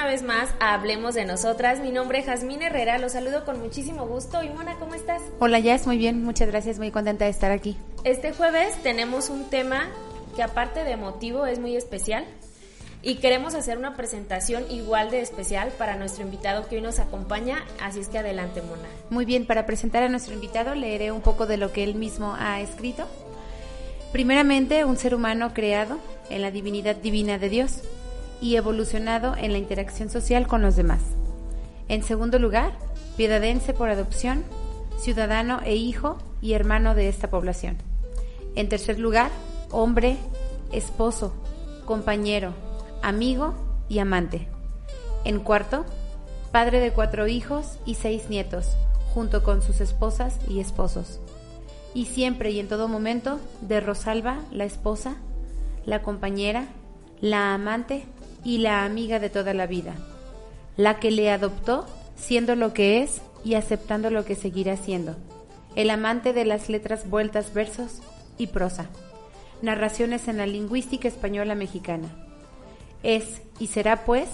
Una vez más a Hablemos de Nosotras. Mi nombre es Jazmín Herrera, los saludo con muchísimo gusto. Y Mona, ¿cómo estás? Hola, Jazz, muy bien, muchas gracias, muy contenta de estar aquí. Este jueves tenemos un tema que aparte de emotivo es muy especial y queremos hacer una presentación igual de especial para nuestro invitado que hoy nos acompaña, así es que adelante, Mona. Muy bien, para presentar a nuestro invitado leeré un poco de lo que él mismo ha escrito. Primeramente, un ser humano creado en la divinidad divina de Dios y evolucionado en la interacción social con los demás. En segundo lugar, piedadense por adopción, ciudadano e hijo y hermano de esta población. En tercer lugar, hombre, esposo, compañero, amigo y amante. En cuarto, padre de cuatro hijos y seis nietos, junto con sus esposas y esposos. Y siempre y en todo momento, de Rosalba, la esposa, la compañera, la amante y la amiga de toda la vida, la que le adoptó siendo lo que es y aceptando lo que seguirá siendo, el amante de las letras vueltas, versos y prosa, narraciones en la lingüística española mexicana. Es y será pues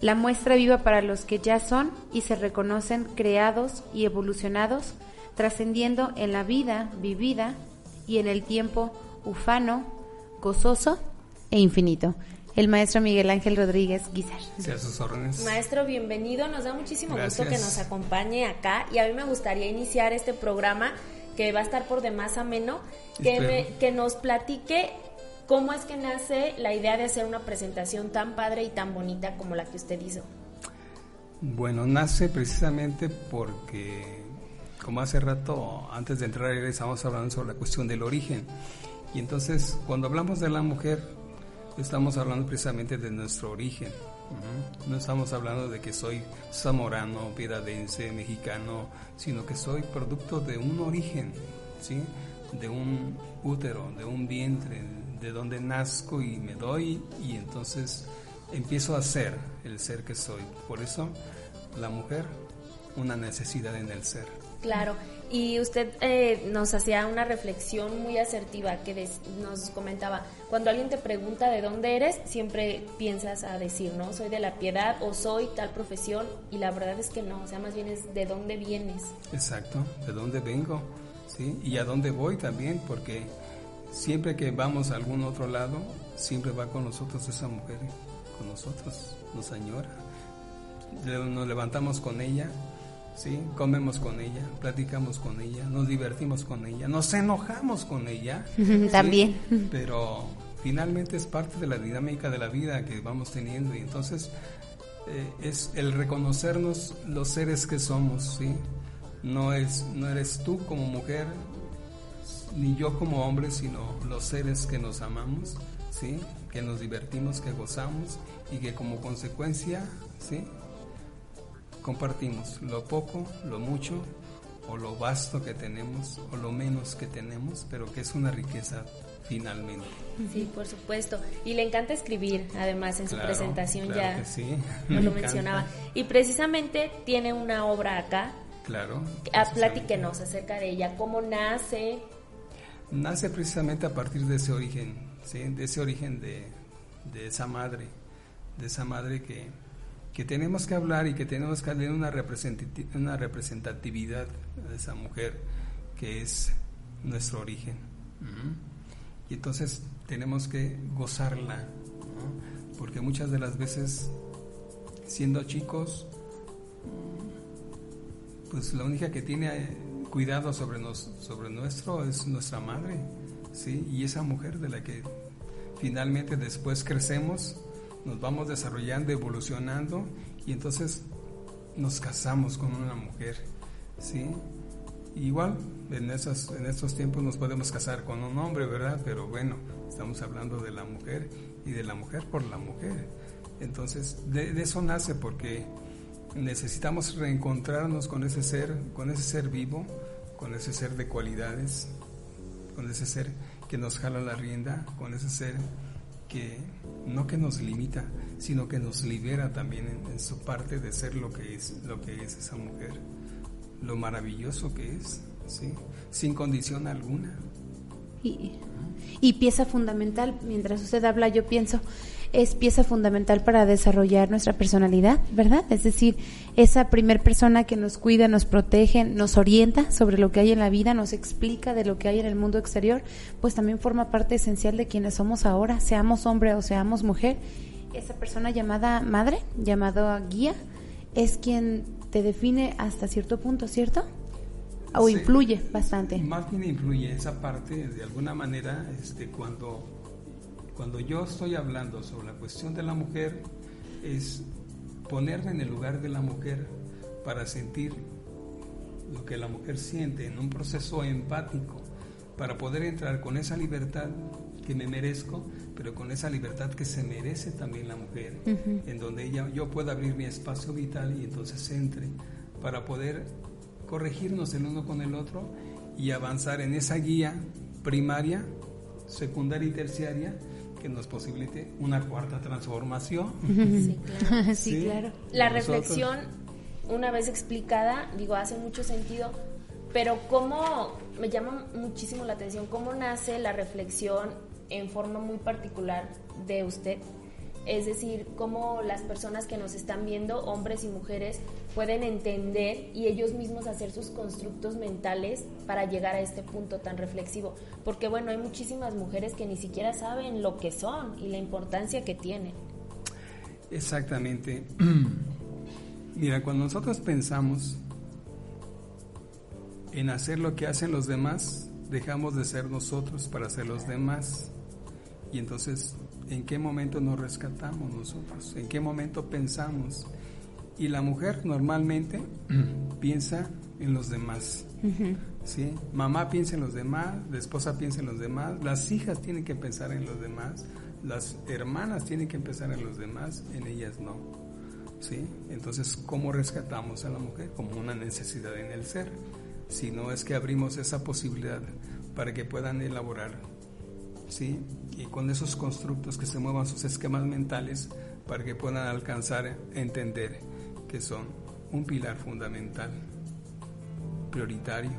la muestra viva para los que ya son y se reconocen creados y evolucionados, trascendiendo en la vida vivida y en el tiempo ufano, gozoso e infinito el maestro Miguel Ángel Rodríguez Guizar. Sí, a sus órdenes. Maestro, bienvenido. Nos da muchísimo Gracias. gusto que nos acompañe acá y a mí me gustaría iniciar este programa que va a estar por demás ameno, que, me- que nos platique cómo es que nace la idea de hacer una presentación tan padre y tan bonita como la que usted hizo. Bueno, nace precisamente porque, como hace rato, antes de entrar estábamos hablando sobre la cuestión del origen. Y entonces, cuando hablamos de la mujer, estamos hablando precisamente de nuestro origen. No estamos hablando de que soy zamorano, piedadense, mexicano, sino que soy producto de un origen, ¿sí? De un útero, de un vientre, de donde nazco y me doy y entonces empiezo a ser el ser que soy. Por eso la mujer, una necesidad en el ser. Claro, y usted eh, nos hacía una reflexión muy asertiva que des- nos comentaba, cuando alguien te pregunta de dónde eres, siempre piensas a decir, ¿no? Soy de la piedad o soy tal profesión y la verdad es que no, o sea, más bien es de dónde vienes. Exacto, de dónde vengo, ¿sí? Y a dónde voy también, porque siempre que vamos a algún otro lado, siempre va con nosotros esa mujer, con nosotros, nos añora. Nos levantamos con ella, ¿sí? Comemos con ella, platicamos con ella, nos divertimos con ella, nos enojamos con ella. ¿sí? También. Pero finalmente es parte de la dinámica de la vida que vamos teniendo y entonces eh, es el reconocernos los seres que somos, ¿sí? No, es, no eres tú como mujer, ni yo como hombre, sino los seres que nos amamos, ¿sí? Que nos divertimos, que gozamos y que como consecuencia, ¿sí? Compartimos lo poco, lo mucho, o lo vasto que tenemos, o lo menos que tenemos, pero que es una riqueza finalmente. Sí, por supuesto. Y le encanta escribir, además, en su presentación claro ya que sí, lo mencionaba. Y precisamente tiene una obra acá. Claro. Platíquenos acerca de ella, cómo nace, Nace precisamente a partir de ese origen, ¿sí? de ese origen de, de esa madre, de esa madre que, que tenemos que hablar y que tenemos que darle una, representati- una representatividad de esa mujer que es nuestro origen. Y entonces tenemos que gozarla, porque muchas de las veces, siendo chicos, pues la única que tiene cuidado sobre, nos, sobre nuestro es nuestra madre, ¿sí? Y esa mujer de la que finalmente después crecemos, nos vamos desarrollando, evolucionando y entonces nos casamos con una mujer, ¿sí? Igual, en, esos, en estos tiempos nos podemos casar con un hombre, ¿verdad? Pero bueno, estamos hablando de la mujer y de la mujer por la mujer. Entonces, de, eso nace porque necesitamos reencontrarnos con ese ser, con ese ser vivo, con ese ser de cualidades, con ese ser que nos jala la rienda, con ese ser que no que nos limita, sino que nos libera también en, su parte de ser lo que es, lo que es esa mujer lo maravilloso que es, ¿sí? sin condición alguna. Y, pieza fundamental, mientras usted habla, yo pienso, es pieza fundamental para desarrollar nuestra personalidad, ¿verdad? Es decir, esa primer persona que nos cuida, nos protege, nos orienta sobre lo que hay en la vida, nos explica de lo que hay en el mundo exterior, pues también forma parte esencial de quienes somos ahora, seamos hombre o seamos mujer. Esa persona llamada madre, llamada guía, es quien te define hasta cierto punto, ¿cierto? O influye bastante. Más bien influye esa parte, de alguna manera, este, cuando, cuando yo estoy hablando sobre la cuestión de la mujer, es ponerme en el lugar de la mujer para sentir lo que la mujer siente en un proceso empático, para poder entrar con esa libertad que me merezco, pero con esa libertad que se merece también la mujer, en donde ella, yo pueda abrir mi espacio vital y entonces entre para poder corregirnos el uno con el otro y avanzar en esa guía primaria, secundaria y terciaria que nos posibilite una cuarta transformación. Sí, claro. La reflexión, una vez explicada, digo, hace mucho sentido, pero cómo, me llama muchísimo la atención, cómo nace la reflexión en forma muy particular de usted. Es decir, cómo las personas que nos están viendo, hombres y mujeres, pueden entender y ellos mismos hacer sus constructos mentales para llegar a este punto tan reflexivo. Porque bueno, hay muchísimas mujeres que ni siquiera saben lo que son y la importancia que tienen. Exactamente. Mira, cuando nosotros pensamos en hacer lo que hacen los demás, dejamos de ser nosotros para ser los demás. Y entonces, ¿en qué momento nos rescatamos nosotros? ¿En qué momento pensamos? Y la mujer normalmente piensa en los demás. ¿sí? Mamá piensa en los demás, la esposa piensa en los demás, las hijas tienen que pensar en los demás, las hermanas tienen que pensar en los demás, en ellas no. ¿sí? Entonces, ¿cómo rescatamos a la mujer? Como una necesidad en el ser. Si no es que abrimos esa posibilidad para que puedan elaborar ¿sí? y con esos constructos que se muevan sus esquemas mentales para que puedan alcanzar a entender que son un pilar fundamental, prioritario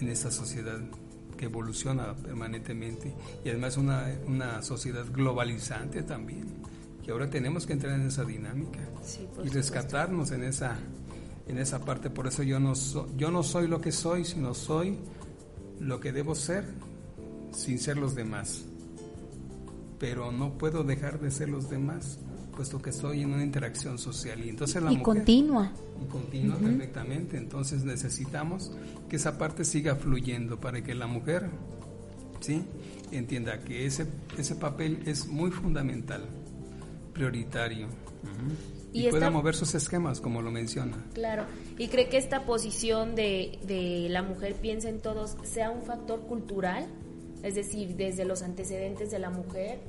en esta sociedad que evoluciona permanentemente y además una, una sociedad globalizante también, que ahora tenemos que entrar en esa dinámica y rescatarnos en esa, en esa parte. Por eso yo no, yo no soy lo que soy, sino soy lo que debo ser sin ser los demás. Pero no puedo dejar de ser los demás, puesto que estoy en una interacción social. Y entonces la y continua. Y continua perfectamente. Entonces necesitamos que esa parte siga fluyendo para que la mujer ¿sí? entienda que ese, ese papel es muy fundamental, prioritario. Y, pueda mover sus esquemas, como lo menciona. Claro, y cree que esta posición de, de la mujer piensa en todos sea un factor cultural es decir, desde los antecedentes de la mujer.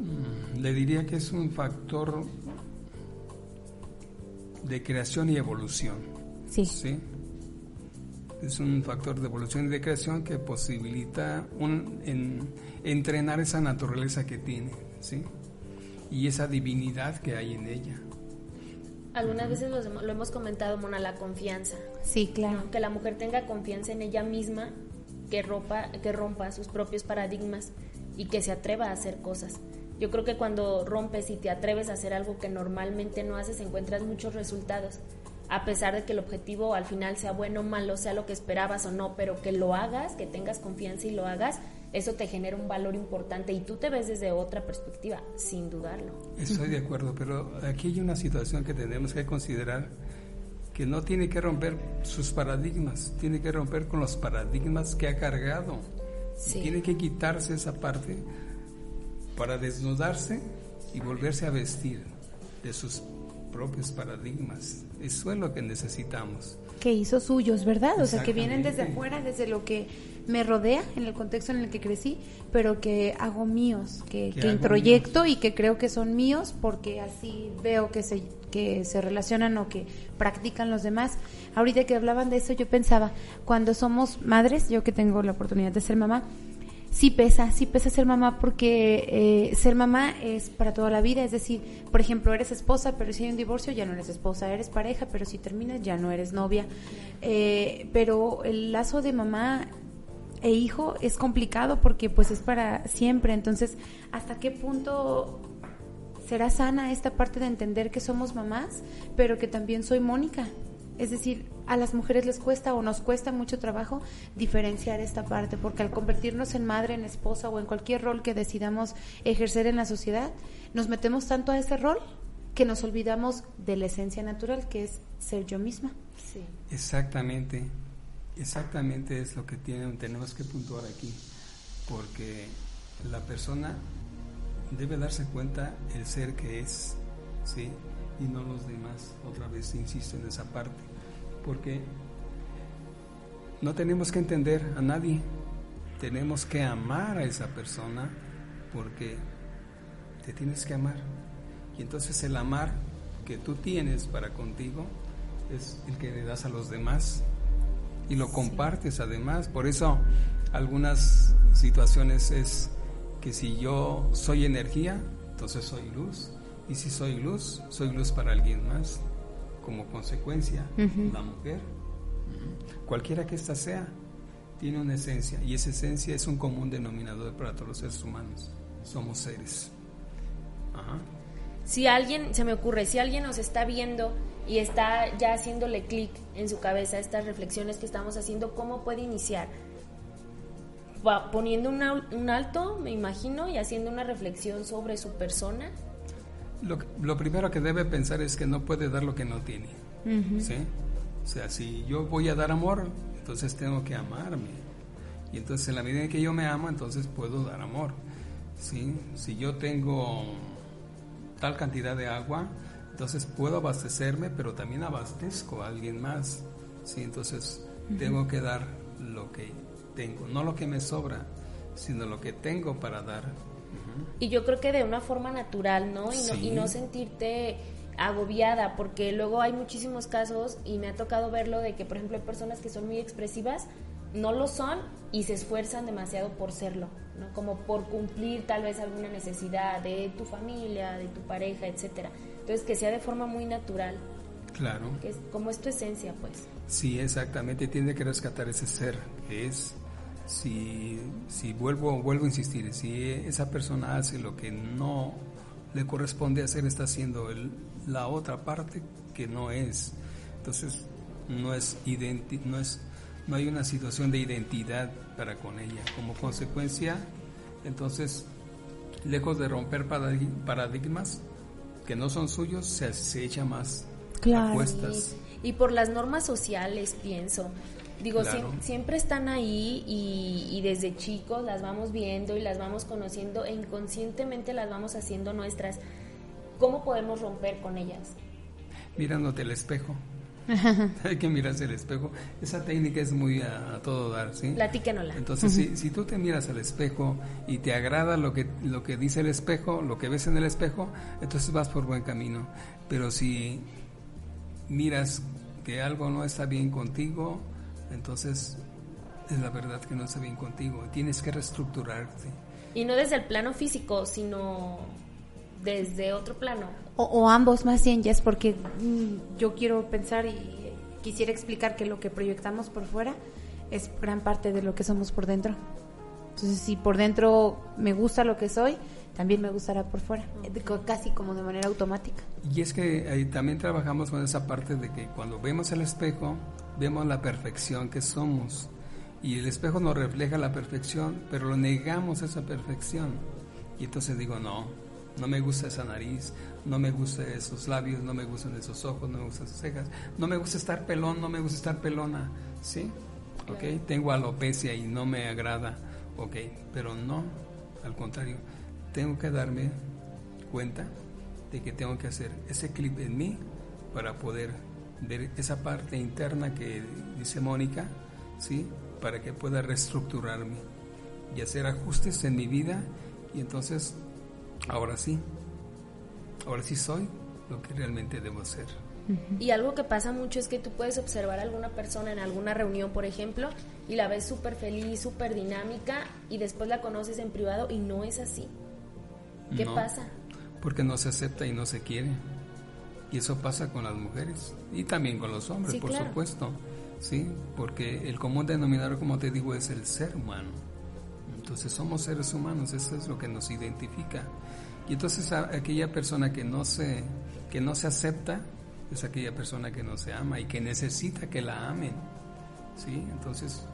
Mm, le diría que es un factor de creación y evolución. Sí. ¿sí? Es un factor de evolución y de creación que posibilita un, entrenar esa naturaleza que tiene, ¿sí? Y esa divinidad que hay en ella. Algunas veces lo, lo, hemos comentado, Mona, la confianza. Sí, claro. Que la mujer tenga confianza en ella misma que, rompa, que rompa sus propios paradigmas y que se atreva a hacer cosas. Yo creo que cuando rompes y te atreves a hacer algo que normalmente no haces, encuentras muchos resultados. A pesar de que el objetivo al final sea bueno o malo, sea lo que esperabas o no, pero que lo hagas, que tengas confianza y lo hagas, eso te genera un valor importante y tú te ves desde otra perspectiva, sin dudarlo. Estoy de acuerdo, pero aquí hay una situación que tenemos que considerar que no tiene que romper sus paradigmas, tiene que romper con los paradigmas que ha cargado. Tiene que quitarse esa parte para desnudarse y volverse a vestir de sus propios paradigmas. Eso es lo que necesitamos. Que hizo suyos, ¿verdad? O sea, que vienen desde afuera, desde lo que me rodea, en el contexto en el que crecí, pero que hago míos, que, que introyecto y que creo que son míos porque así veo que se, que se relacionan o que practican los demás. Ahorita que hablaban de eso, yo pensaba, cuando somos madres, yo que tengo la oportunidad de ser mamá, sí pesa, sí pesa ser mamá porque eh, ser mamá es para toda la vida, es decir, por ejemplo, eres esposa, pero si hay un divorcio ya no eres esposa, eres pareja, pero si terminas ya no eres novia, eh, pero el lazo de mamá e hijo es complicado porque pues es para siempre, entonces, ¿hasta qué punto será sana esta parte de entender que somos mamás, pero que también soy Mónica? Es decir, a las mujeres les cuesta o nos cuesta mucho trabajo diferenciar esta parte, porque al convertirnos en madre, en esposa o en cualquier rol que decidamos ejercer en la sociedad, nos metemos tanto a ese rol que nos olvidamos de la esencia natural, que es ser yo misma. Sí. Exactamente, exactamente es lo que tiene, tenemos que puntuar aquí, porque la persona debe darse cuenta el ser que es, ¿sí? y no los demás. Otra vez insisto en esa parte porque no tenemos que entender a nadie, tenemos que amar a esa persona porque te tienes que amar. Y entonces el amar que tú tienes para contigo es el que le das a los demás y lo compartes además. Por eso algunas situaciones es que si yo soy energía, entonces soy luz. Y si soy luz, soy luz para alguien más como consecuencia, la mujer, cualquiera que ésta sea, tiene una esencia y esa esencia es un común denominador para todos los seres humanos. Somos seres. Si alguien, se me ocurre, si alguien nos está viendo y está ya haciéndole clic en su cabeza estas reflexiones que estamos haciendo, ¿cómo puede iniciar? poniendo un alto, me imagino, y haciendo una reflexión sobre su persona lo, primero que debe pensar es que no puede dar lo que no tiene. ¿sí? O sea, si yo voy a dar amor, entonces tengo que amarme. Y entonces en la medida en que yo me amo, entonces puedo dar amor. ¿sí? Si yo tengo tal cantidad de agua, entonces puedo abastecerme, pero también abastezco a alguien más. ¿sí? Entonces tengo que dar lo que tengo, no lo que me sobra, sino lo que tengo para dar y yo creo que de una forma natural, ¿no? Y, no, y no sentirte agobiada, porque luego hay muchísimos casos y me ha tocado verlo de que, por ejemplo, hay personas que son muy expresivas, no lo son y se esfuerzan demasiado por serlo, ¿no? Como por cumplir tal vez alguna necesidad de tu familia, de tu pareja, etcétera. Entonces, que sea de forma muy natural. Claro. Que es, como es tu esencia, pues. Sí, exactamente. Tiene que rescatar ese ser que es si, si vuelvo, vuelvo a insistir, si esa persona hace lo que no le corresponde hacer, está haciendo la otra parte que no es. Entonces, no es, identi no es no hay una situación de identidad para con ella. Como consecuencia, entonces, lejos de romper paradigmas que no son suyos, se, se echa más claro. apuestas. y por las normas sociales, pienso. Digo, siempre están ahí y, desde chicos las vamos viendo y las vamos conociendo e inconscientemente las vamos haciendo nuestras. ¿Cómo podemos romper con ellas? Mirándote el espejo. Hay que mirarse el espejo. Esa técnica es muy a, todo dar, ¿sí? Platíquenosla. Entonces, si, si, tú te miras al espejo y te agrada lo que, lo que dice el espejo, lo que ves en el espejo, entonces vas por buen camino. Pero si miras que algo no está bien contigo, entonces, es la verdad que no está bien contigo. Tienes que reestructurarte. Y no desde el plano físico, sino desde otro plano. O, ambos más bien, ya es porque mm, yo quiero pensar y quisiera explicar que lo que proyectamos por fuera es gran parte de lo que somos por dentro. Entonces, si por dentro me gusta lo que soy, también me gustará por fuera, casi como de manera automática. Y es que ahí también trabajamos con esa parte de que cuando vemos el espejo, vemos la perfección que somos. Y el espejo nos refleja la perfección, pero lo negamos esa perfección. Y entonces digo, no, no me gusta esa nariz, no me gustan esos labios, no me gustan esos ojos, no me gustan esas cejas, no me gusta estar pelón, no me gusta estar pelona, ¿sí? ¿Ok? Tengo alopecia y no me agrada, ¿ok? Pero no, al contrario, tengo que darme cuenta de que tengo que hacer ese clip en mí para poder ver esa parte interna que dice Mónica, ¿sí? Para que pueda reestructurarme y hacer ajustes en mi vida y entonces, ahora sí, ahora sí soy lo que realmente debo ser. Y algo que pasa mucho es que tú puedes observar a alguna persona en alguna reunión, por ejemplo, y la ves súper feliz, súper dinámica, y después la conoces en privado y no es así. ¿Qué pasa? Porque no se acepta y no se quiere. Y eso pasa con las mujeres y también con los hombres, por supuesto. Sí, porque el común denominador, como te digo, es el ser humano. Entonces somos seres humanos, eso es lo que nos identifica. Y entonces aquella persona que no se que no se acepta es aquella persona que no se ama y que necesita que la amen. ¿Sí? Entonces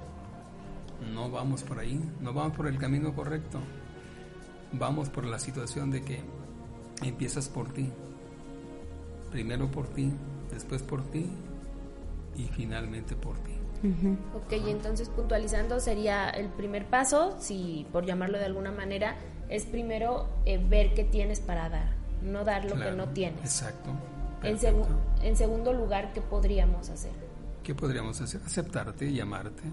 no vamos por ahí, no vamos por el camino correcto. Vamos por la situación de que empiezas por ti. Primero por ti, después por ti y finalmente por ti. Ok, y entonces puntualizando sería el primer paso, si por llamarlo de alguna manera, es primero eh, ver qué tienes para dar, no dar lo que no tienes. Exacto. En, en, segundo lugar, ¿qué podríamos hacer? ¿Qué podríamos hacer? Aceptarte y amarte.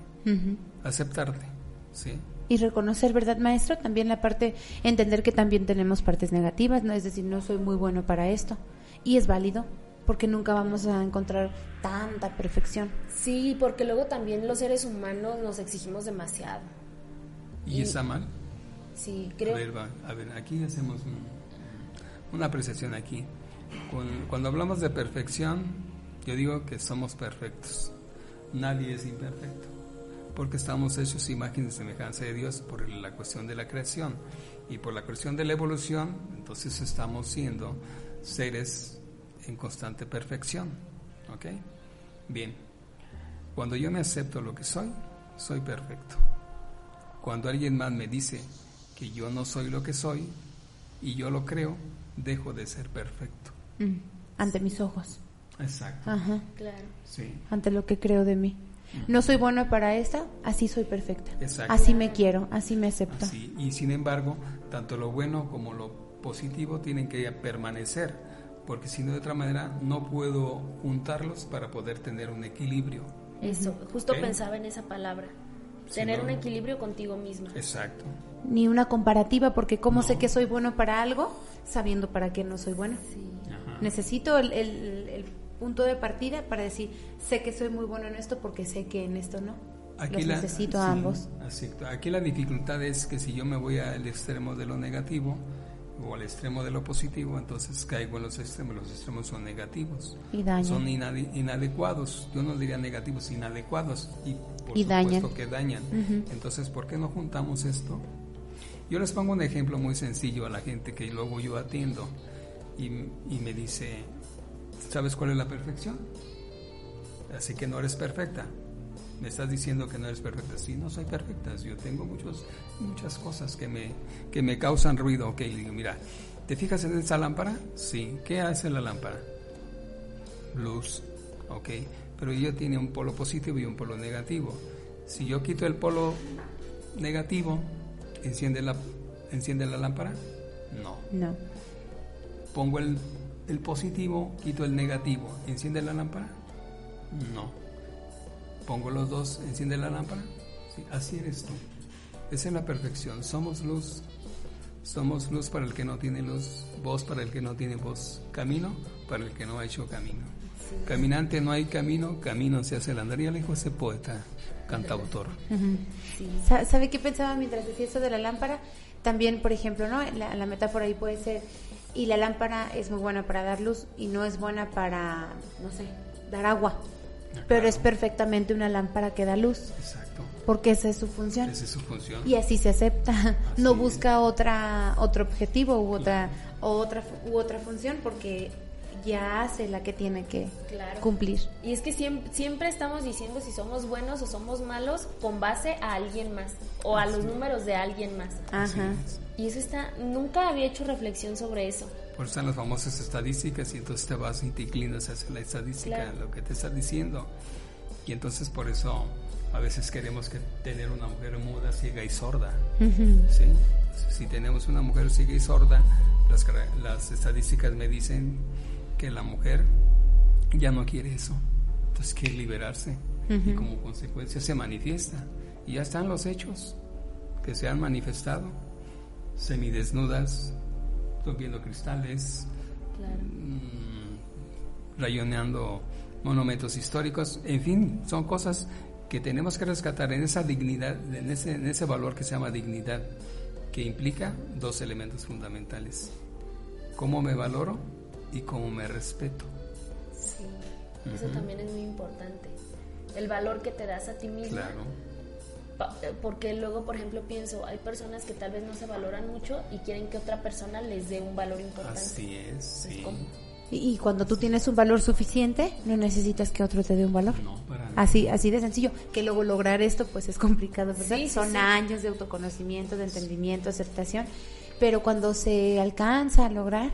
Aceptarte, ¿sí? Y reconocer, ¿verdad, maestro? También la parte, entender que también tenemos partes negativas, ¿no? Es decir, no soy muy bueno para esto. Y es válido, porque nunca vamos a encontrar tanta perfección. Sí, porque luego también los seres humanos nos exigimos demasiado. ¿Y, está mal? Sí, creo. A ver, aquí hacemos una apreciación aquí. Cuando hablamos de perfección, yo digo que somos perfectos. Nadie es imperfecto, porque estamos hechos imagen y semejanza de Dios por la cuestión de la creación y por la cuestión de la evolución, entonces estamos siendo seres en constante perfección. ¿Ok? Bien. Cuando yo me acepto lo que soy, soy perfecto. Cuando alguien más me dice que yo no soy lo que soy y yo lo creo, dejo de ser perfecto. Mm. Ante mis ojos. Exacto. Ajá. Claro. Sí. Ante lo que creo de mí. No soy bueno para esta, así soy perfecta. Exacto. Así me quiero, así me acepto. Y sin embargo, tanto lo bueno como lo positivo tienen que permanecer porque si no de otra manera no puedo juntarlos para poder tener un equilibrio. Eso, justo pensaba en esa palabra, tener un equilibrio contigo misma. Exacto. Ni una comparativa, porque ¿cómo sé que soy bueno para algo sabiendo para qué no soy bueno? Necesito el, el, punto de partida para decir, sé que soy muy bueno en esto porque sé que en esto no. Aquí Los necesito a ambos. Aquí la dificultad es que si yo me voy al extremo de lo negativo, o al extremo de lo positivo, entonces caigo en los extremos. Los extremos son negativos. Y dañan. Son inadecuados. Yo no diría negativos, inadecuados. Y por y supuesto que dañan. Entonces, ¿por qué no juntamos esto? Yo les pongo un ejemplo muy sencillo a la gente que luego yo atiendo y, y me dice, ¿sabes cuál es la perfección? Así que no eres perfecta me estás diciendo que no eres perfecta. Sí, no soy perfecta. Yo tengo muchos, muchas cosas que me, que me causan ruido. Ok, digo, mira, ¿te fijas en esa lámpara? Sí. ¿Qué hace la lámpara? Luz. Ok. Pero ella tiene un polo positivo y un polo negativo. Si yo quito el polo negativo, ¿enciende la, ¿enciende la lámpara? No. No. Pongo el, el positivo, quito el negativo, ¿enciende la lámpara? No pongo los dos, enciende la lámpara. así eres tú. Es la perfección. Somos luz. Somos luz para el que no tiene luz, voz para el que no tiene voz, camino para el que no ha hecho camino. Caminante no hay camino, camino se hace el andar. Ya le dijo ese poeta, cantautor. ¿Sabe qué pensaba mientras decía eso de la lámpara? También, por ejemplo, ¿no? La, la metáfora ahí puede ser, y la lámpara es muy buena para dar luz y no es buena para, no sé, dar agua pero es perfectamente una lámpara que da luz. Exacto. Porque esa es su función. Esa es su función. Y así se acepta. no busca otra otro objetivo u otra u otra u otra función porque ya hace la que tiene que Claro. cumplir. Y es que siempre, siempre estamos diciendo si somos buenos o somos malos con base a alguien más o a los números de alguien más. Ajá. Y eso está, nunca había hecho reflexión sobre eso. Por eso están las famosas estadísticas y entonces te vas y te inclinas hacia la estadística, Claro. lo que te está diciendo. Y entonces por eso a veces queremos que tener una mujer muda, ciega y sorda. ¿sí? Si tenemos una mujer ciega y sorda, las, las estadísticas me dicen que la mujer ya no quiere eso. Entonces quiere liberarse y como consecuencia se manifiesta. Y ya están los hechos que se han manifestado. Semidesnudas, rompiendo cristales, Claro. mm, rayoneando monumentos históricos, en fin, son cosas que tenemos que rescatar en esa dignidad, en ese, en ese valor que se llama dignidad, que implica dos elementos fundamentales, cómo me valoro y cómo me respeto. Sí. Eso también es muy importante. El valor que te das a ti mismo. Claro, Porque luego, por ejemplo, pienso, hay personas que tal vez no se valoran mucho y quieren que otra persona les dé un valor importante. así es. Y, y cuando tú tienes un valor suficiente, no necesitas que otro te dé un valor. No, para nada. Así, así de sencillo. Que luego lograr esto, pues es complicado, ¿verdad? Sí, sí, Son sí. años de autoconocimiento, de entendimiento, aceptación. Pero cuando se alcanza a lograr,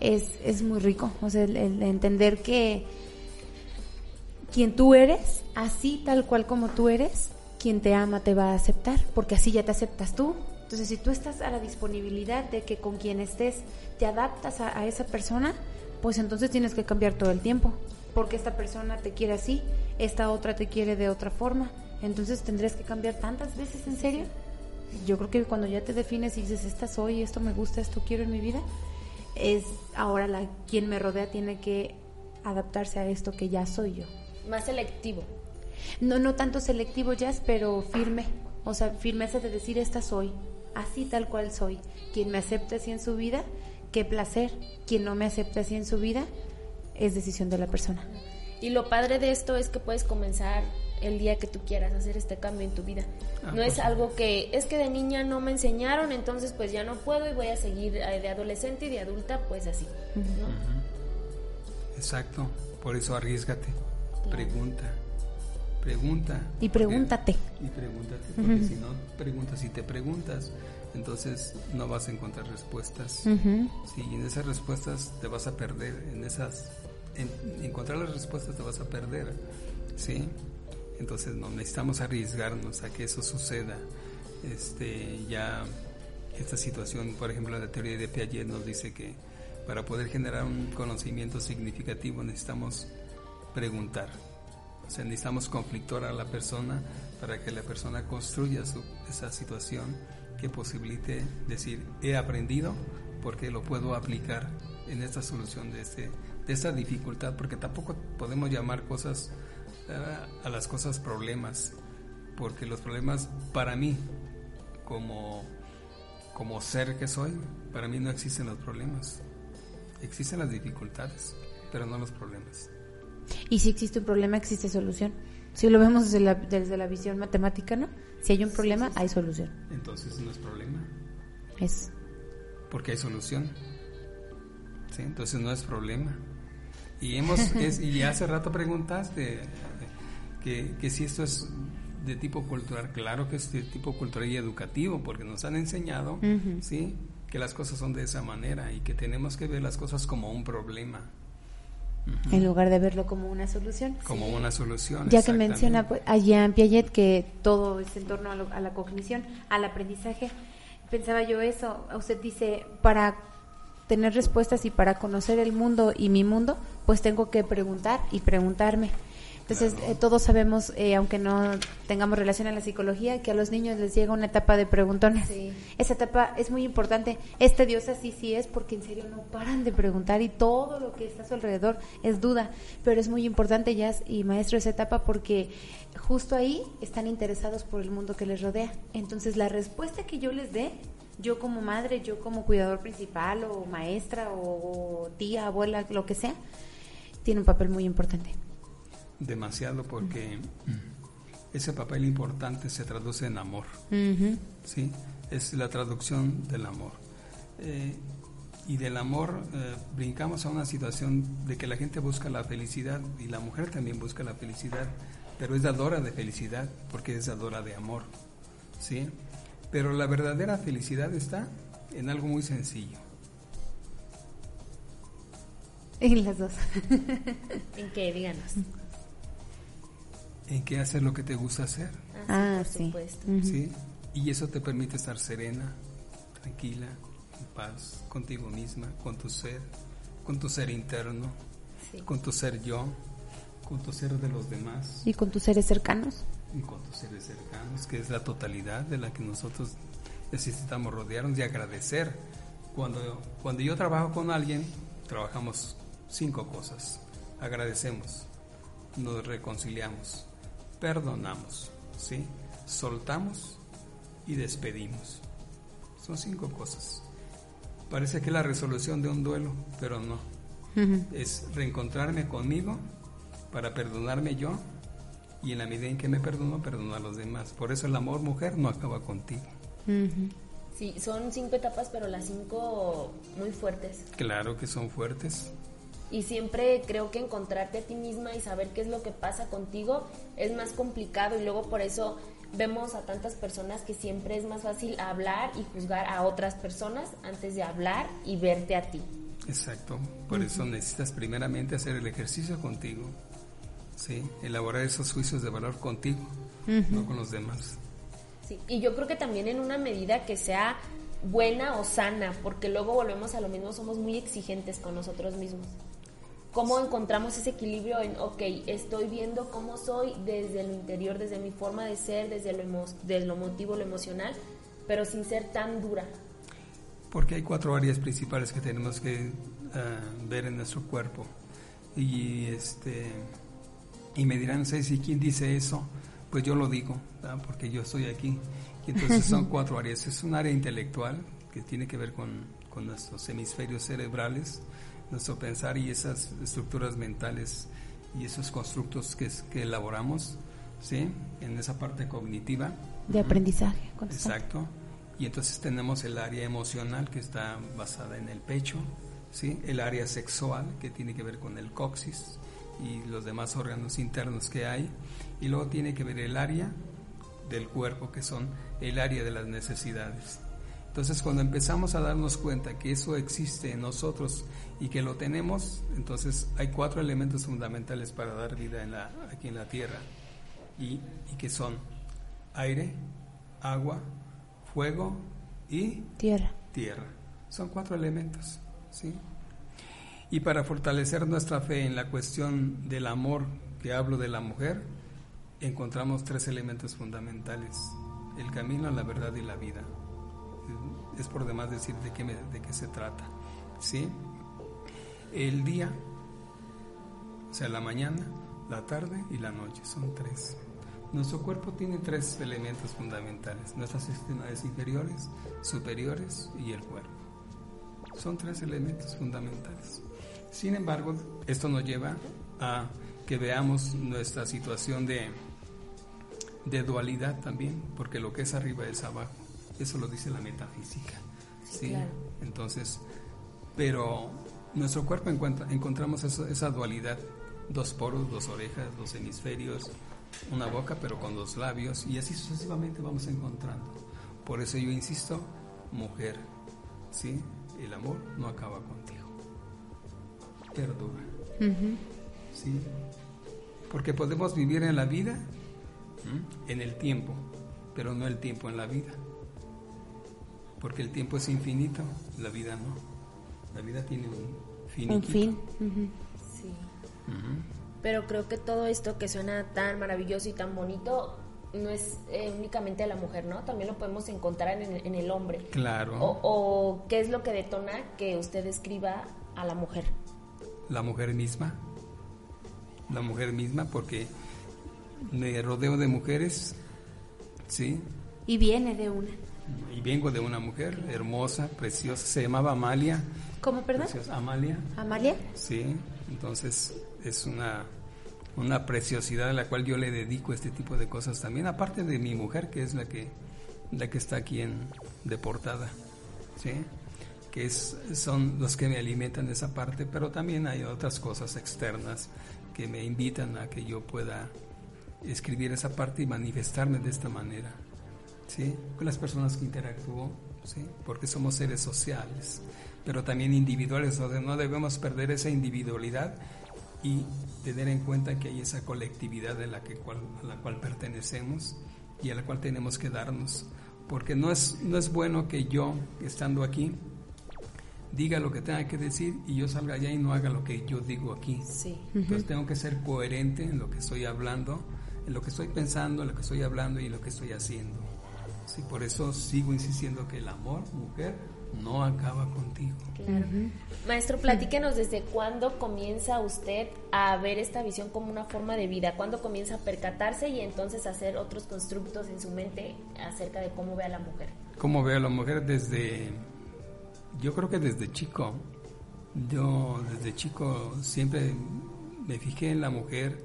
es, es muy rico. O sea, el, el entender que quien tú eres, así tal cual como tú eres, quien te ama te va a aceptar, porque así ya te aceptas tú. Entonces, si tú estás a la disponibilidad de que con quien estés te adaptas a, a esa persona, pues entonces tienes que cambiar todo el tiempo, porque esta persona te quiere así, esta otra te quiere de otra forma. Entonces, tendrías que cambiar tantas veces, ¿en serio? Yo creo que cuando ya te defines y dices, esta soy, esto me gusta, esto quiero en mi vida, es ahora la quien me rodea tiene que adaptarse a esto que ya soy yo. Más selectivo. No, no tanto selectivo jazz, pero firme. O sea, firmeza de decir esta soy, así tal cual soy. Quien me acepta así en su vida, qué placer. Quien no me acepta así en su vida, es decisión de la persona. Y lo padre de esto es que puedes comenzar el día que tú quieras hacer este cambio en tu vida. Ah, no es pues. algo que es que de niña no me enseñaron, entonces pues ya no puedo y voy a seguir eh, de adolescente y de adulta pues así. ¿no? Exacto, por eso arriesgate, pregunta, pregunta. Y porque- pregúntate. Y pregúntate, porque si no preguntas y te preguntas, entonces no vas a encontrar respuestas. Sí, y en esas respuestas te vas a perder, en esas, en encontrar las respuestas te vas a perder, ¿sí? Entonces no necesitamos arriesgarnos a que eso suceda. Este, ya esta situación, por ejemplo, la teoría de Piaget nos dice que para poder generar un conocimiento significativo necesitamos preguntar. O necesitamos conflictuar a la persona para que la persona construya esa situación que posibilite decir, he aprendido porque lo puedo aplicar en esta solución de, este, de esta dificultad, porque tampoco podemos llamar cosas eh, a las cosas problemas, porque los problemas para mí, como, como ser que soy, para mí no existen los problemas. Existen las dificultades, pero no los problemas. Y si existe un problema, existe solución. Si lo vemos desde la, desde la visión matemática, ¿no? Si hay un problema, hay solución. Entonces no es problema, Es porque hay solución. ¿Sí? Entonces no es problema. Y, hemos, es- y hace rato preguntaste eh, que, que si esto es de tipo cultural, claro que es de tipo cultural y educativo, porque nos han enseñado ¿sí? que las cosas son de esa manera y que tenemos que ver las cosas como un problema, en lugar de verlo como una solución. como una solución. Ya que menciona pues, a Jean Piaget que todo es en torno a, lo- a la cognición, al aprendizaje, pensaba yo eso. Usted dice, para tener respuestas y para conocer el mundo y mi mundo, pues tengo que preguntar y preguntarme. Entonces, Claro. eh, todos sabemos, eh, aunque no tengamos relación a la psicología, que a los niños les llega una etapa de preguntones. Sí. Esa etapa es muy importante. Es tediosa, sí, sí es, porque en serio no paran de preguntar y todo lo que está a su alrededor es duda. Pero es muy importante, Jazz y maestro, esa etapa porque justo ahí están interesados por el mundo que les rodea. Entonces, la respuesta que yo les dé, yo como madre, yo como cuidador principal o maestra o tía, abuela, lo que sea, tiene un papel muy importante. Demasiado porque ese papel importante se traduce en amor. ¿sí? Es la traducción del amor. Eh, Y del amor eh, brincamos a una situación de que la gente busca la felicidad y la mujer también busca la felicidad, pero es dadora de felicidad porque es dadora de amor. ¿sí? Pero la verdadera felicidad está en algo muy sencillo. En las dos. ¿En qué? Díganos. En qué hacer lo que te gusta hacer. Ah, por sí. supuesto. ¿sí? Y eso te permite estar serena, tranquila, en paz, contigo misma, con tu ser, con tu ser interno, Sí. con tu ser yo, con tu ser de los demás ¿Y con tus seres cercanos? y con tus seres cercanos, que es la totalidad de la que nosotros necesitamos rodearnos y agradecer. Cuando, cuando yo trabajo con alguien, trabajamos cinco cosas. Agradecemos, nos reconciliamos, perdonamos, ¿sí? soltamos y despedimos. Son cinco cosas. Parece que es la resolución de un duelo, pero no. Es reencontrarme conmigo para perdonarme yo y en la medida en que me perdono, perdono a los demás. Por eso el amor mujer no acaba contigo. Sí, son cinco etapas, pero las cinco muy fuertes. Claro que son fuertes. Y siempre creo que encontrarte a ti misma y saber qué es lo que pasa contigo es más complicado y luego por eso vemos a tantas personas que siempre es más fácil hablar y juzgar a otras personas antes de hablar y verte a ti. Exacto. Por eso necesitas primeramente hacer el ejercicio contigo. Sí, elaborar esos juicios de valor contigo, no con los demás. Sí, y yo creo que también en una medida que sea buena o sana, porque luego volvemos a lo mismo, somos muy exigentes con nosotros mismos. ¿Cómo encontramos ese equilibrio en, ok, estoy viendo cómo soy desde el interior, desde mi forma de ser, desde lo, emo desde lo emotivo, lo emocional, pero sin ser tan dura? Porque hay cuatro áreas principales que tenemos que ah, ver en nuestro cuerpo. Y este y me dirán, no sé si quién dice eso, pues yo lo digo, ¿verdad? porque yo estoy aquí. Y entonces son cuatro áreas. Es un área intelectual que tiene que ver con, con nuestros hemisferios cerebrales, nuestro pensar y esas estructuras mentales y esos constructos que, que elaboramos, ¿sí? En esa parte cognitiva. De aprendizaje. constante. Exacto. Y entonces tenemos el área emocional que está basada en el pecho, ¿sí? el área sexual que tiene que ver con el coxis y los demás órganos internos que hay, y luego tiene que ver el área del cuerpo que son el área de las necesidades. Entonces cuando empezamos a darnos cuenta que eso existe en nosotros y que lo tenemos, entonces hay cuatro elementos fundamentales para dar vida en la, aquí en la Tierra y, y que son aire, agua, fuego y Tierra. tierra. Son cuatro elementos, ¿sí? Y para fortalecer nuestra fe en la cuestión del amor que hablo de la mujer, encontramos tres elementos fundamentales: el camino, la verdad y la vida. Es por demás decir de qué, de qué se trata, ¿sí? El día, o sea, la mañana, la tarde y la noche, son tres. Nuestro cuerpo tiene tres elementos fundamentales, nuestras extremidades inferiores, superiores y el cuerpo. Son tres elementos fundamentales. Sin embargo, esto nos lleva a que veamos nuestra situación de, de dualidad también, porque lo que es arriba es abajo. Eso lo dice la metafísica. Sí, claro. Entonces, pero nuestro cuerpo encuentra, encontramos eso- esa dualidad, dos poros, dos orejas, dos hemisferios, una boca, pero con dos labios, y así sucesivamente vamos encontrando. Por eso yo insisto, mujer, ¿sí? El amor no acaba contigo. Perdura. ¿sí? Porque podemos vivir en la vida, en el tiempo, pero no el tiempo en la vida. Porque el tiempo es infinito, la vida no. La vida tiene un Un finiquito. fin. Sí. Pero creo que todo esto que suena tan maravilloso y tan bonito no es eh, únicamente a la mujer, ¿no? También lo podemos encontrar en, el- en el hombre. Claro. O, o qué es lo que detona que usted escriba a la mujer. la mujer misma, la mujer misma, porque me rodeo de mujeres, ¿sí? Y viene de una. Y vengo de una mujer hermosa, preciosa, se llamaba Amalia. ¿Cómo, perdón? Preciosa, Amalia, ¿Amalia? sí, entonces es una, una preciosidad a la cual yo le dedico este tipo de cosas también, aparte de mi mujer, que es la que, la que está aquí en, de portada, ¿sí? que es, son los que me alimentan esa parte, pero también hay otras cosas externas que me invitan a que yo pueda escribir esa parte y manifestarme de esta manera, ¿sí? Con las personas que interactúo, ¿sí? Porque somos seres sociales, pero también individuales, donde no debemos perder esa individualidad y tener en cuenta que hay esa colectividad la que a la cual pertenecemos y a la cual tenemos que darnos. Porque no es, no es bueno que yo, estando aquí, diga lo que tenga que decir y yo salga allá y no haga lo que yo digo aquí. Sí. Entonces tengo que ser coherente en lo que estoy hablando, en lo que estoy pensando, en lo que estoy hablando y en lo que estoy haciendo. Sí, por eso sigo insistiendo que el amor, mujer, no acaba contigo. Claro. Maestro, platíquenos desde cuándo comienza usted a ver esta visión como una forma de vida, cuándo comienza a percatarse y entonces hacer otros constructos en su mente acerca de cómo ve a la mujer. ¿Cómo ve a la mujer desde, yo creo que desde chico, yo desde chico siempre me fijé en la mujer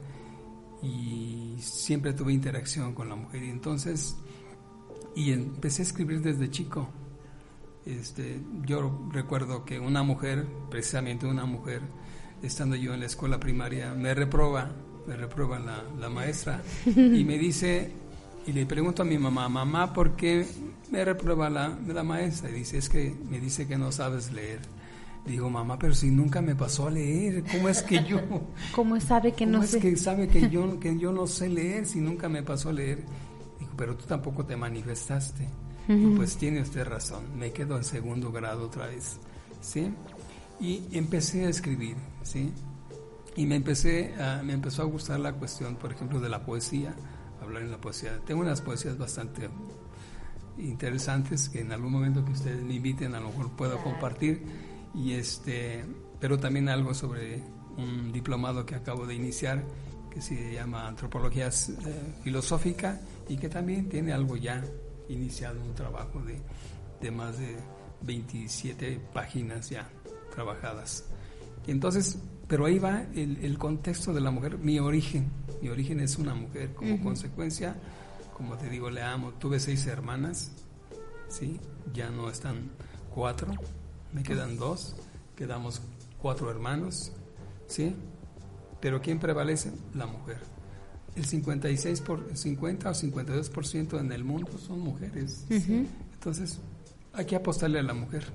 y siempre tuve interacción con la mujer y entonces, y empecé a escribir desde chico este, yo recuerdo que una mujer, precisamente una mujer, estando yo en la escuela primaria, me reprueba, me reprueba la, maestra y me dice, y le pregunto a mi mamá, mamá, ¿por qué me reprueba la, la maestra? Y dice, es que me dice que no sabes leer. Digo, mamá, pero si nunca me pasó a leer, ¿cómo es que yo? ¿Cómo sabe que no es sé? que sabe que yo, que yo no sé leer si nunca me pasó a leer? Pero tú tampoco te manifestaste pues tiene usted razón, me quedo en segundo grado otra vez, ¿sí? Y empecé a escribir, ¿sí? Y me, empecé a, me empezó a gustar la cuestión, por ejemplo, de la poesía, hablar en la poesía. Tengo unas poesías bastante interesantes que en algún momento que ustedes me inviten a lo mejor puedo compartir y este pero también algo sobre un diplomado que acabo de iniciar que se llama antropología eh, filosófica y que también tiene algo ya iniciado un trabajo de, de más de 27 páginas ya trabajadas. Y entonces, pero ahí va el, el, contexto de la mujer, mi origen. Mi origen es una mujer, como consecuencia, como te digo, le amo. Tuve seis hermanas, ¿sí? Ya no están cuatro, me quedan dos, quedamos cuatro hermanos, ¿sí? Pero ¿quién prevalece? La mujer el 56 por 50 o 52% en el mundo son mujeres. Entonces, hay que apostarle a la mujer.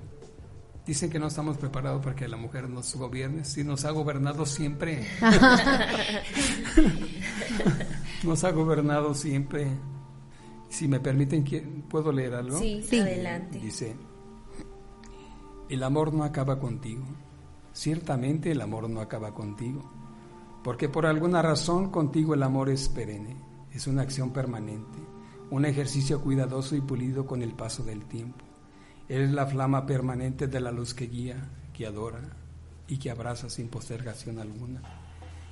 Dicen que no estamos preparados para que la mujer nos gobierne. Si nos ha gobernado siempre. nos ha gobernado siempre. Si me permiten, ¿puedo leer algo? Sí, sí, adelante. Dice, el amor no acaba contigo. Ciertamente el amor no acaba contigo porque por alguna razón contigo el amor es perenne, es una acción permanente, un ejercicio cuidadoso y pulido con el paso del tiempo. Eres la flama permanente de la luz que guía, que adora y que abraza sin postergación alguna.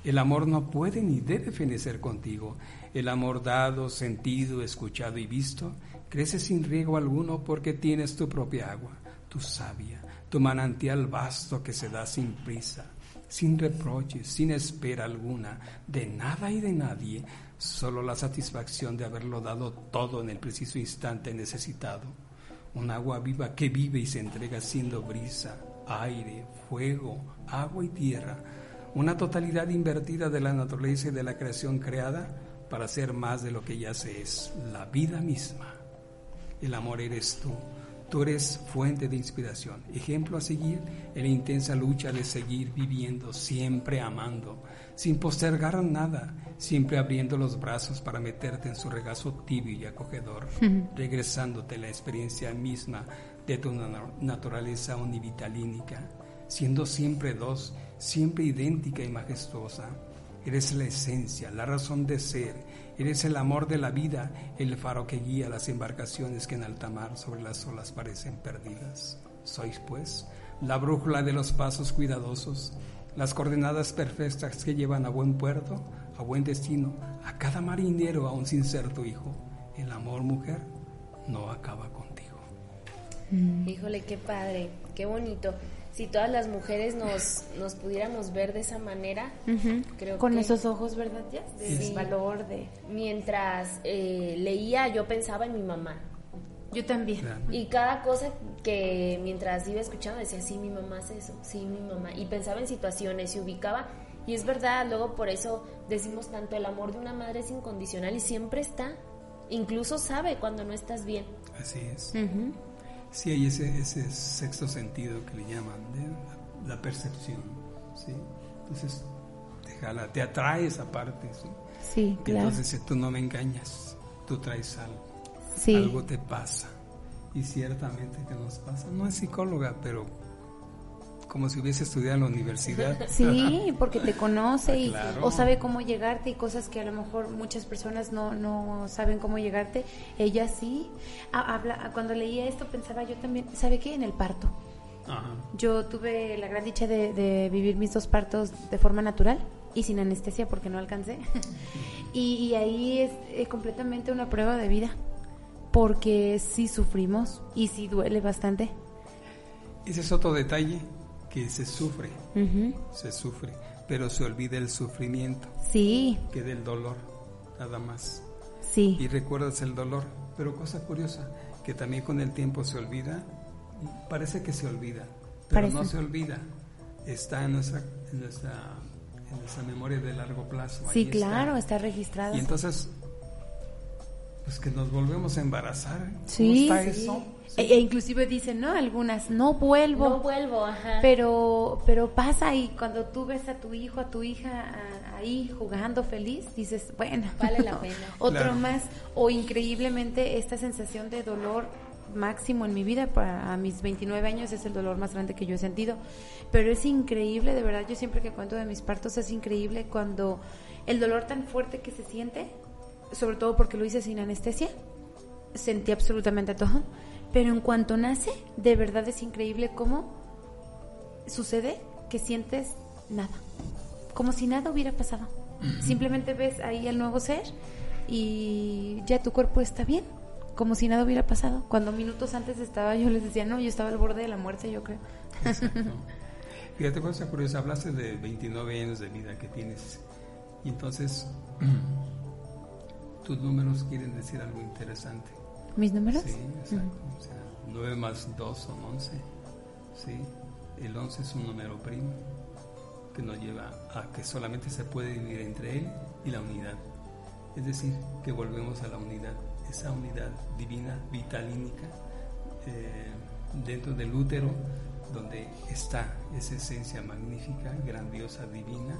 El amor no puede ni debe fenecer contigo. El amor dado, sentido, escuchado y visto crece sin riego alguno porque tienes tu propia agua, tu savia, tu manantial vasto que se da sin prisa sin reproches, sin espera alguna, de nada y de nadie, solo la satisfacción de haberlo dado todo en el preciso instante necesitado. Un agua viva que vive y se entrega siendo brisa, aire, fuego, agua y tierra, una totalidad invertida de la naturaleza y de la creación creada para ser más de lo que ya se es, la vida misma. El amor eres tú Tú eres fuente de inspiración, ejemplo a seguir en la intensa lucha de seguir viviendo, siempre amando, sin postergar nada, siempre abriendo los brazos para meterte en su regazo tibio y acogedor, regresándote la experiencia misma de tu naturaleza univitalínica, siendo siempre dos, siempre idéntica y majestuosa. Eres la esencia, la razón de ser, Eres el amor de la vida, el faro que guía las embarcaciones que en alta mar sobre las olas parecen perdidas. Sois, pues, la brújula de los pasos cuidadosos, las coordenadas perfectas que llevan a buen puerto, a buen destino, a cada marinero aún sin ser tu hijo. El amor, mujer, no acaba contigo. Híjole, qué padre, qué bonito si todas las mujeres nos, nos pudiéramos ver de esa manera, creo Con esos ojos, ¿verdad? Ya? De valor, de... Mientras eh, leía, yo pensaba en mi mamá. Yo también. Y cada cosa que mientras iba escuchando decía, sí, mi mamá hace eso, sí, mi mamá. Y pensaba en situaciones y ubicaba. Y es verdad, luego por eso decimos tanto, el amor de una madre es incondicional y siempre está. Incluso sabe cuando no estás bien. Así es. Sí, hay ese, ese sexto sentido que le llaman, de la, percepción, ¿sí? Entonces, te jala, te atrae esa parte, ¿sí? Sí, claro. Entonces, si tú no me engañas, tú traes algo, sí. algo te pasa. Y ciertamente que nos pasa, no es psicóloga, pero como si hubiese estudiado en la universidad. Sí, porque te conoce y, Claro. o sabe cómo llegarte y cosas que a lo mejor muchas personas no, no saben cómo llegarte. Ella sí. Habla, cuando leía esto pensaba yo también, ¿sabe qué? En el parto. Ajá. Yo tuve la gran dicha de, de vivir mis dos partos de forma natural y sin anestesia porque no alcancé. y, y ahí es, eh, completamente una prueba de vida porque sí sufrimos y sí duele bastante. Ese es otro detalle que se sufre, se sufre, pero se olvida el sufrimiento, Sí, que del dolor, nada más. sí. y recuerdas el dolor. Pero cosa curiosa, que también con el tiempo se olvida, parece que se olvida, pero Parece. no se olvida, está en nuestra, en nuestra, en nuestra memoria de largo plazo. Sí, ahí está. claro, está registrado. Y entonces, pues que nos volvemos a embarazar. ¿Cómo Sí, está sí. eso? E, e inclusive dicen, ¿no? Algunas, no vuelvo. No vuelvo, ajá. Pero, pero pasa y cuando tú ves a tu hijo, a tu hija a- ahí jugando feliz, dices, bueno, Vale la pena. Otro Claro. más. O increíblemente esta sensación de dolor máximo en mi vida, para a mis 29 años es el dolor más grande que yo he sentido. Pero es increíble, de verdad, yo siempre que cuento de mis partos es increíble cuando el dolor tan fuerte que se siente, sobre todo porque lo hice sin anestesia, sentí absolutamente todo. Pero en cuanto nace, de verdad es increíble cómo sucede que sientes nada, como si nada hubiera pasado. Simplemente ves ahí al nuevo ser y ya tu cuerpo está bien, como si nada hubiera pasado. Cuando minutos antes estaba, yo les decía, no, yo estaba al borde de la muerte, yo creo. Exacto. Fíjate, cosa curiosa, hablaste de 29 años de vida que tienes. Y entonces, tus números quieren decir algo interesante. ¿Mis números? Sí, exacto. O sea, 9 más 2 son 11. Sí. El 11 es un número primo que nos lleva a que solamente se puede dividir entre él y la unidad. Es decir, que volvemos a la unidad, esa unidad divina, vitalínica, eh, dentro del útero, donde está esa esencia magnífica, grandiosa, divina,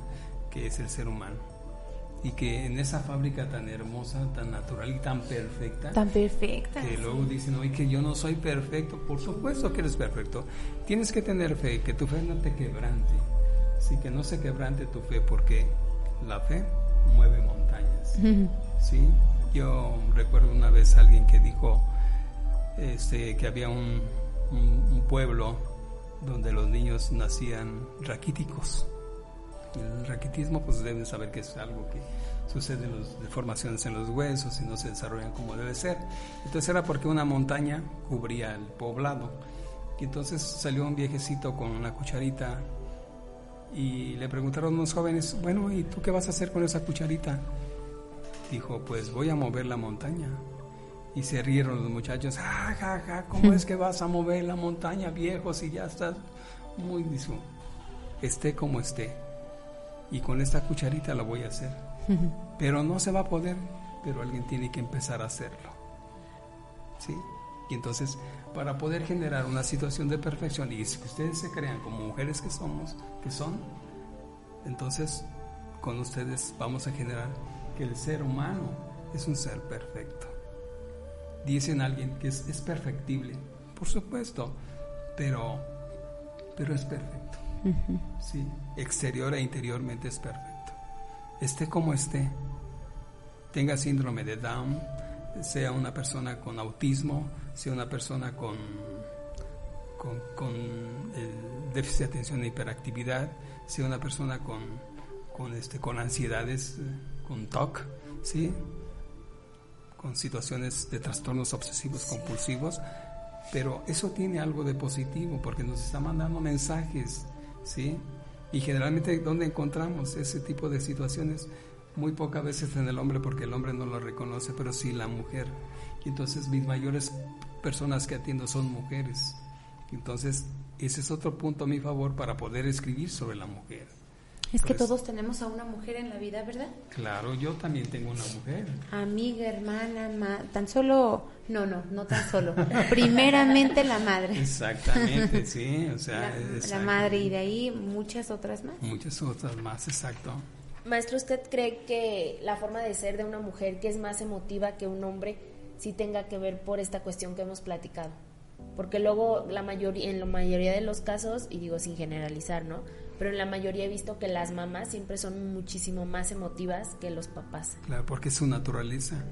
que es el ser humano. Y que en esa fábrica tan hermosa, tan natural y tan perfecta, Tan perfecta. que luego dicen, oye, que yo no soy perfecto. Por supuesto que eres perfecto. Tienes que tener fe, que tu fe no te quebrante. Sí, que no se quebrante tu fe, porque la fe mueve montañas. Sí, yo recuerdo una vez a alguien que dijo este, que había un, un- un pueblo donde los niños nacían raquíticos. El raquitismo, pues deben saber que es algo que sucede en las deformaciones en los huesos y no se desarrollan como debe ser. Entonces era porque una montaña cubría el poblado. Y entonces salió un viejecito con una cucharita y le preguntaron unos jóvenes, bueno, ¿y tú qué vas a hacer con esa cucharita? Dijo, pues voy a mover la montaña. Y se rieron los muchachos, ja, ja, ja, ¿cómo es que vas a mover la montaña, viejo, si ya estás muy dijo, esté como esté. Y con esta cucharita lo voy a hacer. Pero no se va a poder, pero alguien tiene que empezar a hacerlo. ¿Sí? Y entonces, para poder generar una situación de perfección y que ustedes se crean como mujeres que somos, que son, entonces con ustedes vamos a generar que el ser humano es un ser perfecto. Dicen alguien que es, es perfectible, por supuesto, pero, pero es perfecto. Sí, exterior e interiormente es perfecto. Esté como esté, tenga síndrome de Down, sea una persona con autismo, sea una persona con, con, déficit de atención e hiperactividad, sea una persona con, con, este, con ansiedades, eh, con TOC, ¿sí? con situaciones de trastornos obsesivos compulsivos, pero eso tiene algo de positivo porque nos está mandando mensajes, ¿sí? Y generalmente, ¿dónde encontramos ese tipo de situaciones? Muy pocas veces en el hombre porque el hombre no lo reconoce, pero sí la mujer. Y entonces mis mayores personas que atiendo son mujeres. Entonces, ese es otro punto a mi favor para poder escribir sobre la mujer. Es que Pues- todos tenemos a una mujer en la vida, ¿verdad? Claro, yo también tengo una mujer. Amiga, hermana, ma- tan solo, no, no, no tan solo. Primeramente la madre. Exactamente, sí, o La, sea, la exacto. madre y de ahí muchas otras más. Muchas otras más, exacto. Maestro, ¿usted cree que la forma de ser de una mujer que es más emotiva que un hombre sí tenga que ver por esta cuestión que hemos platicado? Porque luego la mayoría, en la mayoría de los casos, y digo sin generalizar, ¿no? Pero en la mayoría he visto que las mamás siempre son muchísimo más emotivas que los papás. Claro, porque es su naturaleza.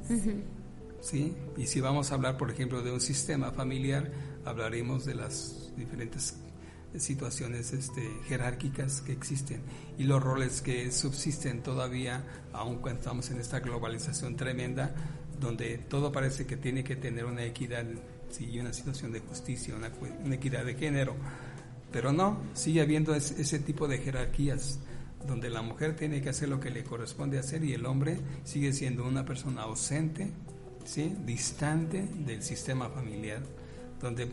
¿sí? Y si vamos a hablar, por ejemplo, de un sistema familiar, hablaremos de las diferentes situaciones este, jerárquicas que existen y los roles que subsisten todavía, aun cuando estamos en esta globalización tremenda, donde todo parece que tiene que tener una equidad sí, y una situación de justicia, una equidad de género. Pero no, sigue habiendo es- ese tipo de jerarquías donde la mujer tiene que hacer lo que le corresponde hacer y el hombre sigue siendo una persona ausente, ¿sí? distante del sistema familiar, donde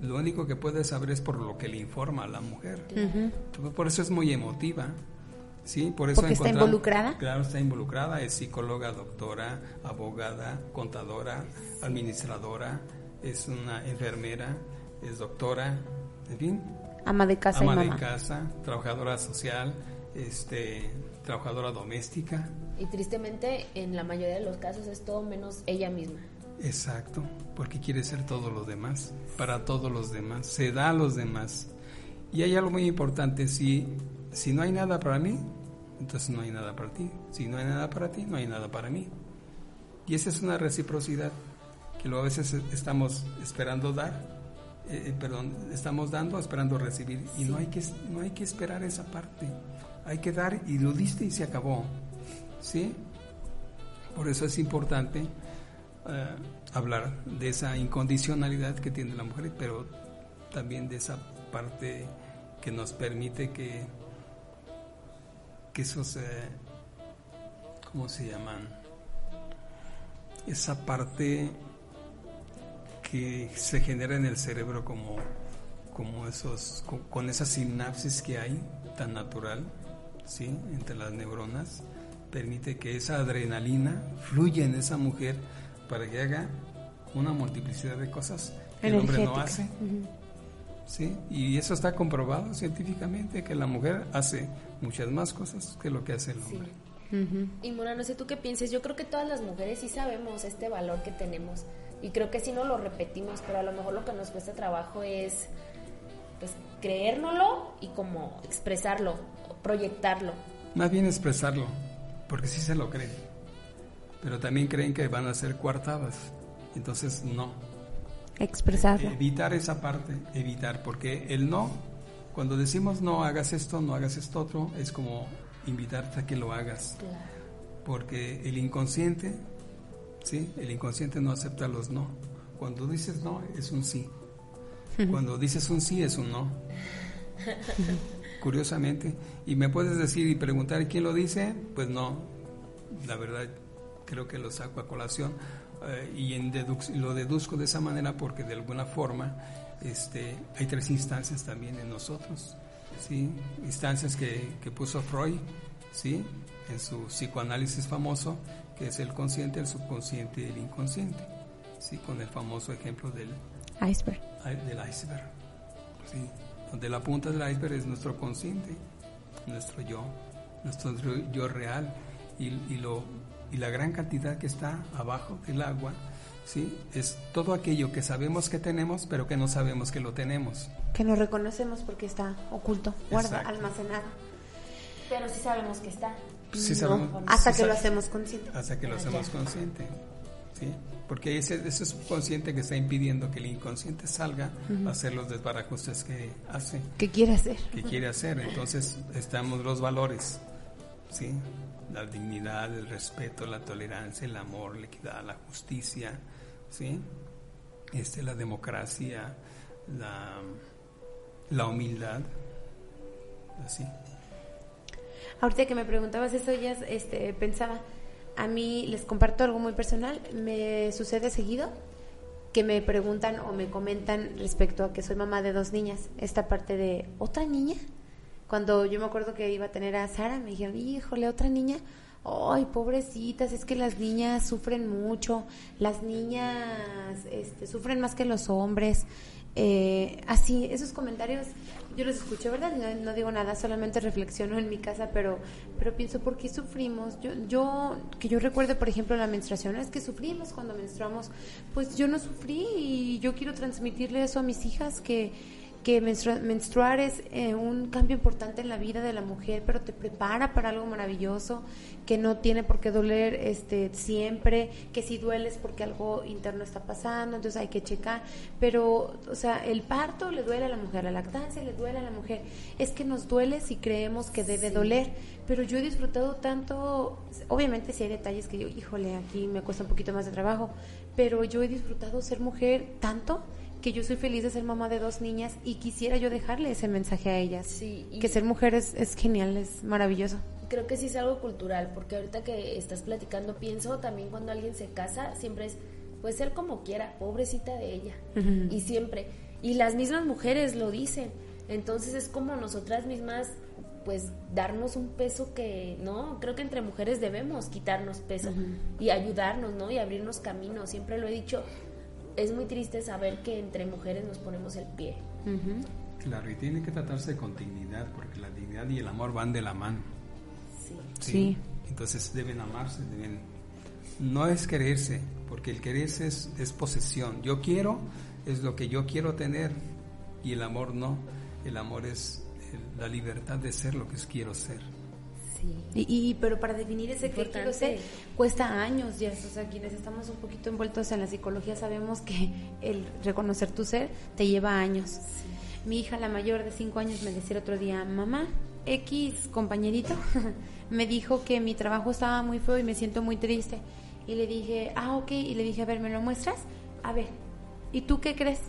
lo único que puede saber es por lo que le informa a la mujer. Por eso es muy emotiva. Sí, por eso Porque está involucrada. Claro, está involucrada, es psicóloga, doctora, abogada, contadora, administradora, es una enfermera, es doctora, en fin, Ama de casa ama y de mamá. casa, trabajadora social, este, trabajadora doméstica. Y tristemente, en la mayoría de los casos es todo menos ella misma. Exacto, porque quiere ser todo lo demás, para todos los demás, se da a los demás. Y hay algo muy importante, si, si no hay nada para mí, entonces no hay nada para ti. Si no hay nada para ti, no hay nada para mí. Y esa es una reciprocidad que luego a veces estamos esperando dar, eh, eh, perdón, estamos dando esperando recibir y no hay que no hay que esperar esa parte. Hay que dar y lo diste y se acabó. ¿Sí? Por eso es importante eh, hablar de esa incondicionalidad que tiene la mujer, pero también de esa parte que nos permite que, que esos, eh, ¿cómo se llaman? Esa parte que se genera en el cerebro como, como esos, con, con esa sinapsis que hay tan natural, ¿sí? Entre las neuronas, permite que esa adrenalina fluya en esa mujer para que haga una multiplicidad de cosas que el hombre no hace. ¿sí? Y eso está comprobado científicamente, que la mujer hace muchas más cosas que lo que hace el hombre. Y Mora, no sé tú qué pienses, yo creo que todas las mujeres sí sabemos este valor que tenemos y creo que sí no lo repetimos, pero a lo mejor lo que nos cuesta trabajo es pues creérnoslo y como expresarlo, proyectarlo. Más bien expresarlo, porque sí se lo creen. Pero también creen que van a ser coartadas. Entonces, no. Expresarlo. Evitar esa parte, evitar, porque el no, cuando decimos no hagas esto, no hagas esto otro, es como invitarte a que lo hagas. Porque el inconsciente, ¿sí? El inconsciente no acepta los no. Cuando dices no, es un sí. Cuando dices un sí, es un no. Curiosamente. Y me puedes decir y preguntar quién lo dice, pues no. La verdad, creo que lo saco a colación. eh, y lo deduzco de esa manera porque de alguna forma este, hay tres instancias también en nosotros. ¿sí? Instancias que, que puso Freud ¿sí? en su psicoanálisis famoso, que es el consciente, el subconsciente y el inconsciente. ¿sí? Con el famoso ejemplo del, Iceberg. del iceberg. ¿sí? Donde la punta del iceberg es nuestro consciente, nuestro yo, nuestro yo real y, y lo, y la gran cantidad que está abajo del agua, ¿sí? es todo aquello que sabemos que tenemos, pero que no sabemos que lo tenemos. Que no reconocemos porque está oculto, guarda, Exacto. almacenado. Pero sí sabemos que está. No, hasta que lo hacemos consciente. Hasta que lo hacemos consciente. ¿sí? Porque ese, ese subconsciente que está impidiendo que el inconsciente salga a hacer los desbarajustes que hace. ¿Qué quiere hacer? que quiere hacer. Entonces estamos los valores, ¿sí? La dignidad, el respeto, la tolerancia, el amor, la equidad, la justicia, ¿sí? Este, la democracia, la, la humildad, así. Ahorita que me preguntabas eso, ya este, pensaba, a mí les comparto algo muy personal, me sucede seguido que me preguntan o me comentan respecto a que soy mamá de dos niñas, esta parte de otra niña. Cuando yo me acuerdo que iba a tener a Sara, me dijeron, híjole, otra niña. Ay, pobrecitas, es que las niñas sufren mucho, las niñas este, sufren más que los hombres. Eh, así, esos comentarios yo los escucho, ¿verdad? No, digo nada, solamente reflexiono en mi casa, pero, pero pienso, ¿por qué sufrimos? Yo, yo, que yo recuerde, por ejemplo, la menstruación, es que sufrimos cuando menstruamos, pues yo no sufrí y yo quiero transmitirle eso a mis hijas, que que menstruar es eh, un cambio importante en la vida de la mujer, pero te prepara para algo maravilloso, que no tiene por qué doler este siempre, que si dueles porque algo interno está pasando, entonces hay que checar, pero o sea, el parto le duele a la mujer, la lactancia le duele a la mujer, es que nos duele si creemos que debe doler, pero yo he disfrutado tanto, obviamente si hay detalles que yo, híjole, aquí me cuesta un poquito más de trabajo, pero yo he disfrutado ser mujer tanto que yo soy feliz de ser mamá de dos niñas y quisiera yo dejarle ese mensaje a ellas. Sí, que ser mujer es, genial, es maravilloso. Creo que sí es algo cultural, porque ahorita que estás platicando pienso también cuando alguien se casa, siempre es, pues ser como quiera, pobrecita de ella. Y siempre. Y las mismas mujeres lo dicen. Entonces es como nosotras mismas pues darnos un peso que, ¿no? Creo que entre mujeres debemos quitarnos peso y ayudarnos, ¿no? Y abrirnos caminos. Siempre lo he dicho, es muy triste saber que entre mujeres nos ponemos el pie. Claro, y tiene que tratarse con dignidad, porque la dignidad y el amor van de la mano. Sí. sí. Entonces deben amarse, deben... No es quererse, porque el quererse es, es posesión. Yo quiero, es lo que yo quiero tener, y el amor no. El amor es la libertad de ser lo que quiero ser. Y, pero para definir ese quiero ser cuesta años ya, o sea, quienes estamos un poquito envueltos en la psicología sabemos que el reconocer tu ser te lleva años. Mi hija, la mayor de cinco años, me decía otro día, mamá, X compañerito, me dijo que mi trabajo estaba muy feo y me siento muy triste. Y le dije, ah, ok, y le dije, a ver, ¿me lo muestras? A ver, ¿y tú qué crees?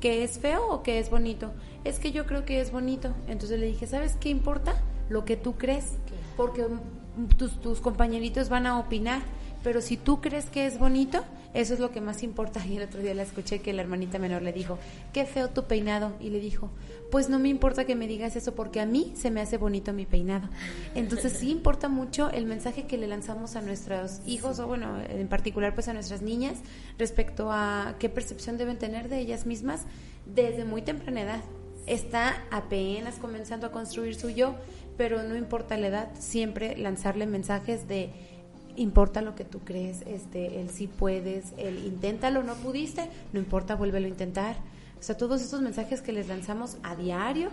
¿Que es feo o que es bonito? Es que yo creo que es bonito. Entonces le dije, ¿sabes qué importa? Lo que tú crees porque tus, tus compañeritos van a opinar, pero si tú crees que es bonito, eso es lo que más importa. Y el otro día la escuché que la hermanita menor le dijo, qué feo tu peinado. Y le dijo, pues no me importa que me digas eso porque a mí se me hace bonito mi peinado. Entonces sí importa mucho el mensaje que le lanzamos a nuestros hijos o bueno, en particular pues a nuestras niñas respecto a qué percepción deben tener de ellas mismas desde muy temprana edad. Está apenas comenzando a construir su yo, pero no importa la edad, siempre lanzarle mensajes de importa lo que tú crees, este, el sí puedes, el inténtalo, no pudiste, no importa, vuélvelo a intentar. O sea, todos estos mensajes que les lanzamos a diario,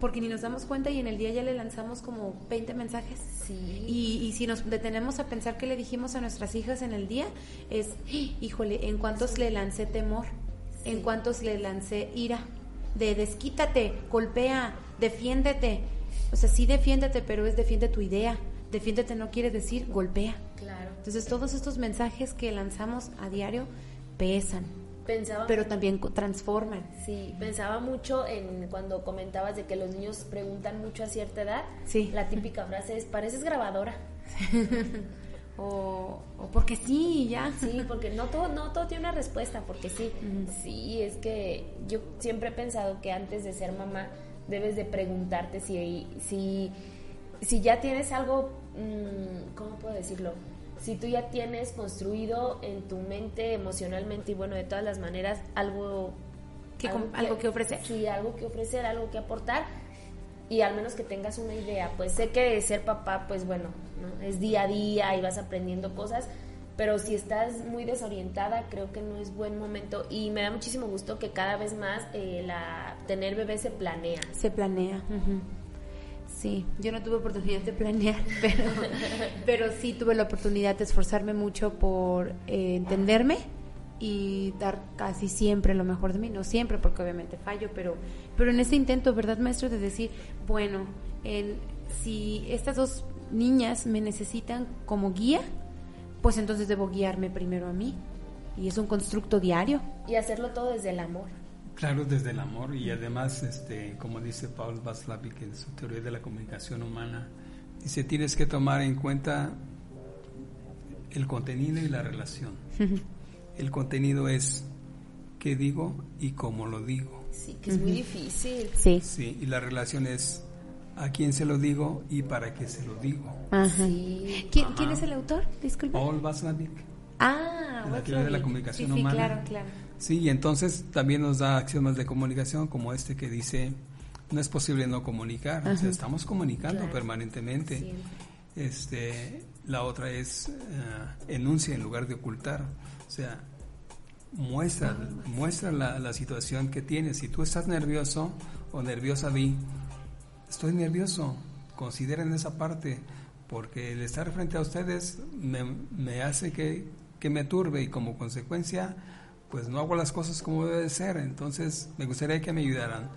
porque ni nos damos cuenta y en el día ya le lanzamos como 20 mensajes. Sí. Y, y si nos detenemos a pensar qué le dijimos a nuestras hijas en el día, es, híjole, ¿en cuántos le lancé temor? ¿En cuántos le lancé ira? De desquítate, golpea, defiéndete o sea, sí defiéndete, pero es defiende tu idea. Defiéndete no quiere decir golpea. Claro. Entonces todos estos mensajes que lanzamos a diario pesan. Pensaba, pero también transforman. Sí, pensaba mucho en cuando comentabas de que los niños preguntan mucho a cierta edad. Sí. La típica frase es, pareces grabadora. o, o, porque sí, ya. Sí, porque no todo, no todo tiene una respuesta, porque sí. Sí, es que yo siempre he pensado que antes de ser mamá debes de preguntarte si, si, si ya tienes algo, mm, ¿cómo puedo decirlo? Si tú ya tienes construido en tu mente emocionalmente y bueno, de todas las maneras, algo que, algo, que, ofrecer. Sí, algo que ofrecer, algo que aportar y al menos que tengas una idea. Pues sé que ser papá, pues bueno, es día a día y vas aprendiendo cosas, pero si estás muy desorientada, creo que no es buen momento. Y me da muchísimo gusto que cada vez más eh, la tener bebé se planea. Se planea. Sí, yo no tuve oportunidad de planear, pero, pero sí tuve la oportunidad de esforzarme mucho por eh, entenderme y dar casi siempre lo mejor de mí, no siempre porque obviamente fallo, pero, pero en ese intento, ¿verdad, maestro? De decir, bueno, en, si estas dos niñas me necesitan como guía, pues entonces debo guiarme primero a mí. Y es un constructo diario. Y hacerlo todo desde el amor. Claro, desde el amor y además, este, como dice Paul Vaslavic en su teoría de la comunicación humana, dice tienes que tomar en cuenta el contenido y la relación. el contenido es qué digo y cómo lo digo. Sí, que es muy difícil. Sí. Sí, y la relación es a quién se lo digo y para qué se lo digo. Ajá. Sí. ¿Quién, quién es el autor? Disculpe. Paul Vaslavik. Ah, la teoría de la comunicación sí, sí, humana. claro, claro. Sí, y entonces también nos da axiomas de comunicación como este que dice, no es posible no comunicar, o sea, estamos comunicando Claro. permanentemente. Este, la otra es eh, enuncia en lugar de ocultar, o sea, muestra, muestra la, la situación que tienes. Si tú estás nervioso o nerviosa, di, estoy nervioso, consideren esa parte, porque el estar frente a ustedes me, me hace que, que me turbe y como consecuencia, pues no hago las cosas como debe de ser. Entonces, me gustaría que me ayudaran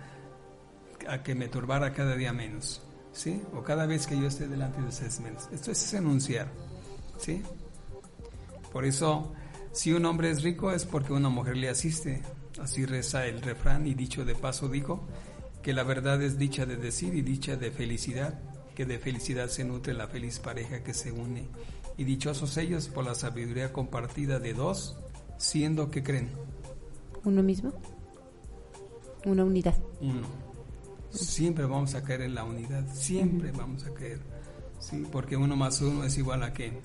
a que me turbara cada día menos, ¿sí? O cada vez que yo esté delante de ustedes menos. Esto es enunciar, ¿sí? Por eso, si un hombre es rico es porque una mujer le asiste. Así reza el refrán y dicho de paso dijo que la verdad es dicha de decir y dicha de felicidad, que de felicidad se nutre la feliz pareja que se une. Y dichosos ellos por la sabiduría compartida de dos, siendo que creen ¿Uno mismo? Una unidad. uno. Siempre vamos a caer en la unidad, siempre vamos a caer. ¿sí? Porque uno más uno es igual a qué.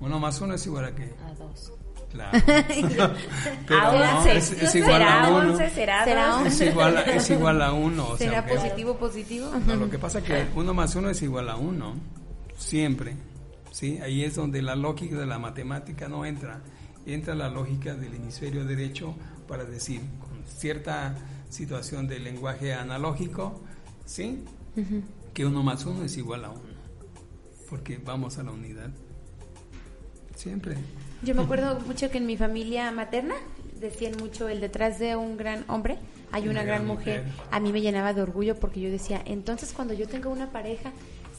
Uno más uno es igual a qué. A dos. Claro. Pero a no, es, es igual será a uno. once, será, Será dos. once. Es igual a, es igual a uno. O ¿Será positivo, positivo? no, lo que pasa es que uno más uno es igual a uno. Siempre. ¿sí? Ahí es donde la lógica de la matemática no entra. Entra la lógica del hemisferio derecho para decir, con cierta situación del lenguaje analógico, ¿sí? Que uno más uno es igual a uno. Porque vamos a la unidad. Siempre. Yo me acuerdo mucho que en mi familia materna decían mucho el detrás de un gran hombre hay una, gran, mujer. A mí me llenaba de orgullo porque yo decía, entonces cuando yo tenga una pareja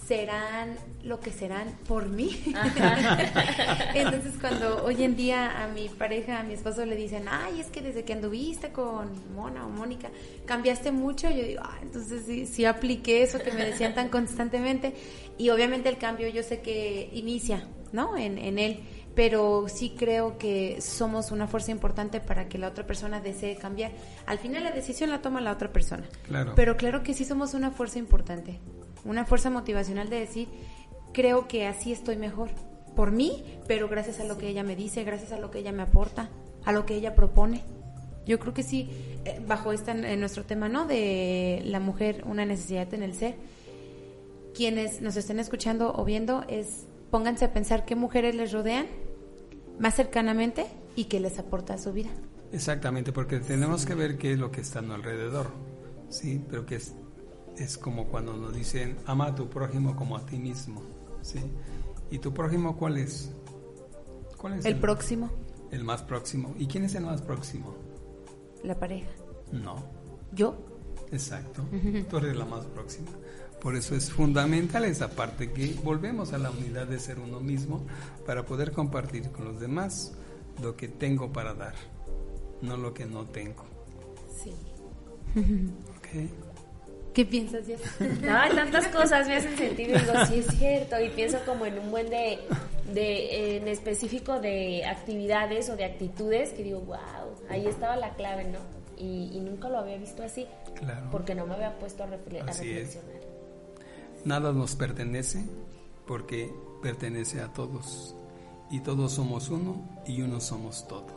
serán lo que serán por mí. entonces cuando hoy en día a mi pareja, a mi esposo le dicen, ay, es que desde que anduviste con Mona o Mónica cambiaste mucho, yo digo, ah, entonces sí, sí apliqué eso que me decían tan constantemente y obviamente el cambio yo sé que inicia, ¿no? En, en él pero sí creo que somos una fuerza importante para que la otra persona desee cambiar. Al final la decisión la toma la otra persona. Claro. Pero claro que sí somos una fuerza importante, una fuerza motivacional de decir, creo que así estoy mejor por mí, pero gracias a lo que ella me dice, gracias a lo que ella me aporta, a lo que ella propone. Yo creo que sí, eh, bajo esta, en nuestro tema, ¿no? De la mujer, una necesidad en el ser, quienes nos estén escuchando o viendo es pónganse a pensar qué mujeres les rodean más cercanamente y qué les aporta a su vida. Exactamente, porque tenemos que ver qué es lo que está a nuestro alrededor, ¿sí? Pero que es, es como cuando nos dicen, ama a tu prójimo como a ti mismo, ¿sí? ¿Y tu prójimo cuál es? ¿Cuál es El próximo, El más próximo. ¿Y quién es el más próximo? la pareja. No, Yo, exacto. Tú eres la más próxima. Por eso es fundamental esa parte que volvemos a la unidad de ser uno mismo para poder compartir con los demás lo que tengo para dar, no lo que no tengo. Sí. ¿ok? ¿qué piensas, Jess? No, tantas cosas me hacen sentir y digo, sí es cierto, y pienso como en un buen de, de en específico de actividades o de actitudes que digo, wow, ahí estaba la clave, ¿no? Y, y nunca lo había visto así, Claro. porque no me había puesto a, refle- a Así es. Nada nos pertenece porque pertenece a todos. Y todos somos uno y uno somos todo.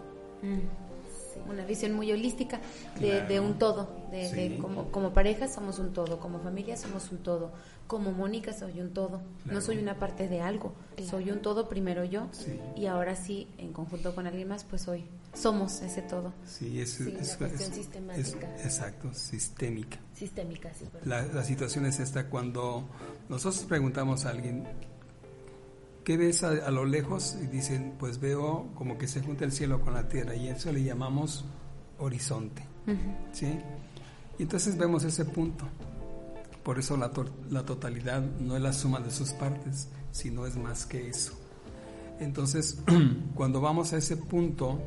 Una visión muy holística de, Claro. de un todo, de, como, como pareja somos un todo, como familia somos un todo, como Mónica soy un todo, no soy una parte de algo, soy un todo primero yo Sí. y ahora sí, en conjunto con alguien más, pues hoy somos ese todo. Sí, es, Sí, es- cuestión es- sistemática. es- exacto, sistémica. Sistémica, sí. La, la situación es esta cuando nosotros preguntamos a alguien, ¿qué ves a, a lo lejos? Y dicen, pues veo como que se junta el cielo con la tierra y eso le llamamos horizonte. ¿sí? Y entonces vemos ese punto. Por eso la, to- la totalidad no es la suma de sus partes, sino es más que eso. Entonces, cuando vamos a ese punto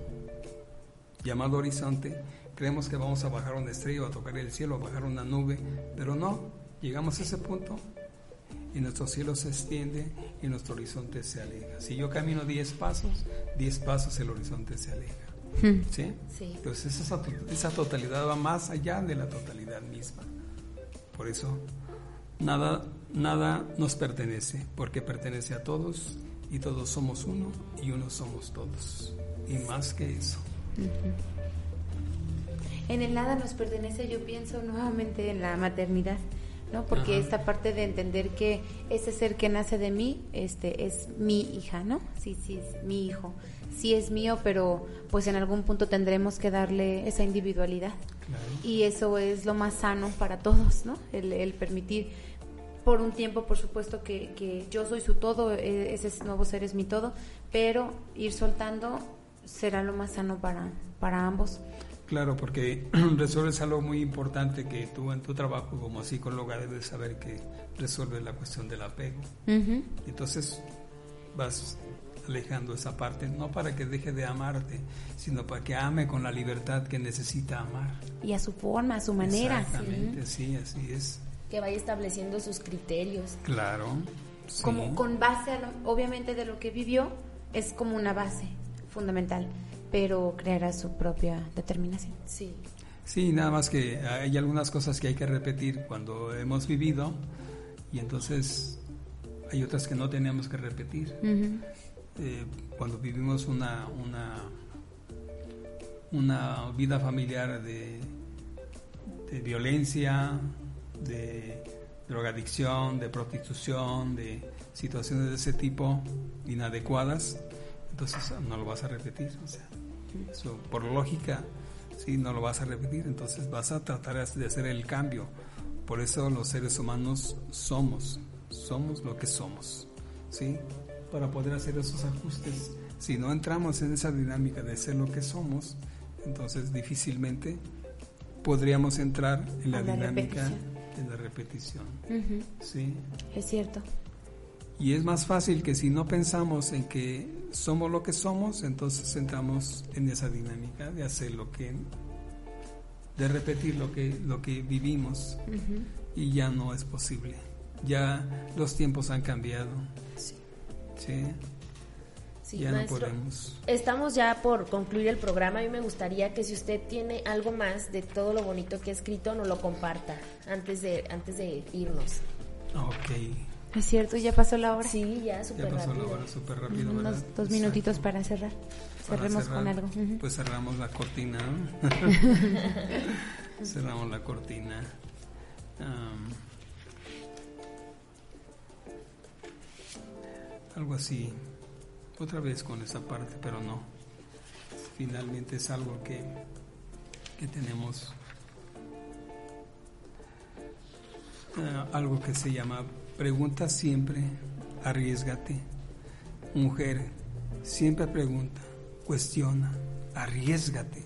llamado horizonte, creemos que vamos a bajar una estrella o a tocar el cielo, a bajar una nube, pero no, llegamos a ese punto y nuestro cielo se extiende y nuestro horizonte se aleja. Si yo camino 10 pasos, 10 pasos el horizonte se aleja. ¿Sí? Sí. Entonces esa, esa totalidad va más allá de la totalidad misma. Por eso nada, nada nos pertenece, porque pertenece a todos y todos somos uno y uno somos todos. Y más que eso. En el nada nos pertenece, yo pienso nuevamente en la maternidad, ¿no? Porque Ajá. esta parte de entender que ese ser que nace de mí, este, es mi hija, ¿no? Sí, sí, es mi hijo. Sí es mío, pero pues en algún punto tendremos que darle esa individualidad. Claro. Y eso es lo más sano para todos, ¿no? El, el permitir por un tiempo, por supuesto, que, que yo soy su todo, eh, ese nuevo ser es mi todo, pero ir soltando será lo más sano para, para ambos. Claro, porque resuelves algo muy importante que tú en tu trabajo como psicóloga debes saber que resuelve la cuestión del apego. Entonces vas alejando esa parte, no para que deje de amarte, sino para que ame con la libertad que necesita amar. Y a su forma, a su manera. Exactamente, sí, así es. Que vaya estableciendo sus criterios. Claro. sí. Como con base, a lo- obviamente, de lo que vivió, es como una base fundamental, pero creará su propia determinación. Sí. Sí, nada más que hay algunas cosas que hay que repetir cuando hemos vivido y entonces hay otras que no tenemos que repetir. Eh, cuando vivimos una, una, una vida familiar de, de violencia, de drogadicción, de prostitución, de situaciones de ese tipo inadecuadas, entonces no lo vas a repetir. O sea, por lógica, sí, no lo vas a repetir, entonces vas a tratar de hacer el cambio. Por eso los seres humanos somos, somos lo que somos, ¿sí? Para poder hacer esos ajustes. Si no entramos en esa dinámica de ser lo que somos, entonces difícilmente podríamos entrar en la, la dinámica repetición. de la repetición, Ujú, ¿sí? Es cierto. Y es más fácil que si no pensamos en que somos lo que somos, entonces entramos en esa dinámica de hacer lo que, de repetir lo que, lo que vivimos y ya no es posible. Ya los tiempos han cambiado. Sí. Sí, Sí, ya maestro. no podemos. Estamos ya por concluir el programa. A mí me gustaría que si usted tiene algo más de todo lo bonito que ha escrito, nos lo comparta antes de, antes de irnos. Ok, Es cierto, ya pasó la hora. Sí, ya ya súper pasó la rápido. hora súper rápido, ¿verdad? Unos dos minutitos para cerrar. Para Cerremos cerrar, con algo. Pues cerramos la cortina. cerramos la cortina. Algo así. Otra vez con esa parte, pero no. Finalmente es algo que, que tenemos. ah, algo que se llama pregunta siempre, arriesgate. Mujer, siempre pregunta, cuestiona, arriesgate.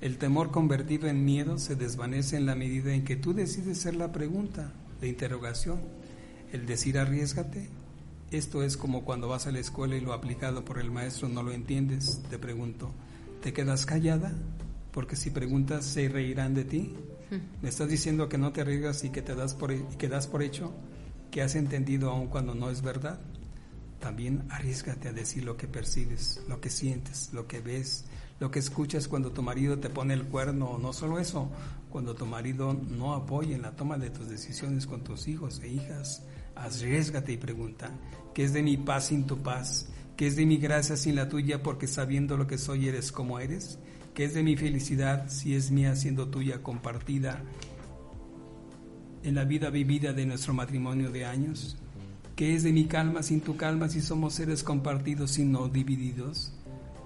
El temor convertido en miedo se desvanece en la medida en que tú decides ser la pregunta de interrogación. El decir arriesgate, esto es como cuando vas a la escuela y lo aplicado por el maestro no lo entiendes. Te pregunto, ¿te quedas callada? Porque si preguntas, ¿se reirán de ti? ¿Me estás diciendo que no te arriesgas y que te das por, y que das por hecho que has entendido aun cuando no es verdad? También arriesgate a decir lo que percibes, lo que sientes, lo que ves, lo que escuchas cuando tu marido te pone el cuerno, no solo eso, cuando tu marido no apoya en la toma de tus decisiones con tus hijos e hijas. Arriesgate y pregunta, ¿qué es de mi paz sin tu paz? ¿Qué es de mi gracia sin la tuya porque sabiendo lo que soy eres como eres? ¿Qué es de mi felicidad si es mía siendo tuya compartida en la vida vivida de nuestro matrimonio de años? ¿Qué es de mi calma sin tu calma si somos seres compartidos y no divididos?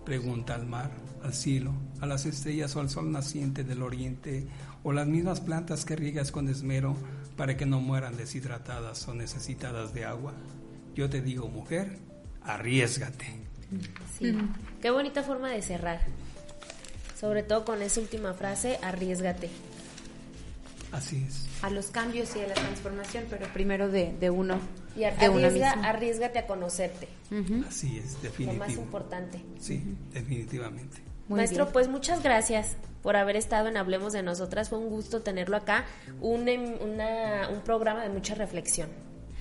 Pregunta al mar, al cielo, a las estrellas o al sol naciente del oriente, o las mismas plantas que riegas con esmero para que no mueran deshidratadas o necesitadas de agua. Yo te digo, mujer, arriesgate. Sí. Qué bonita forma de cerrar. Sobre todo con esa última frase, arriesgate. Así es. A los cambios y a la transformación, pero primero de, de uno. Y ar- de una arriesga- arriesgate a conocerte. Así es, Lo más importante. Sí, definitivamente. Muy Maestro, bien. pues muchas gracias por haber estado en Hablemos de Nosotras. Fue un gusto tenerlo acá. Un, em- una- un programa de mucha reflexión.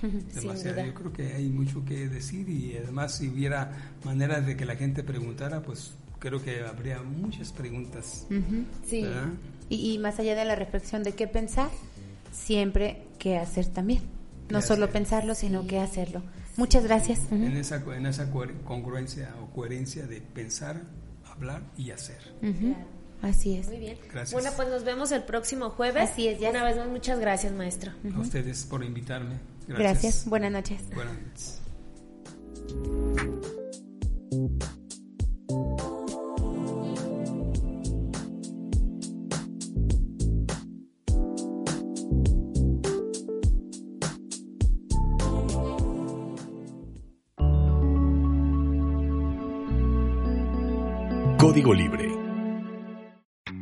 Demasiado. Yo creo que hay mucho que decir y además si hubiera manera de que la gente preguntara, pues creo que habría muchas preguntas. Sí. Y, y más allá de la reflexión de qué pensar, siempre qué hacer también. No Qué solo hacer. pensarlo, sino qué hacerlo. Muchas gracias. En esa, en esa congruencia o coherencia de pensar, hablar y hacer. Así es. Muy bien. Gracias. Bueno, pues nos vemos el próximo jueves. Así es, ya. Una vez más, muchas gracias, maestro. A ustedes por invitarme. Gracias. Gracias. Buenas noches. Buenas noches. Código Libre.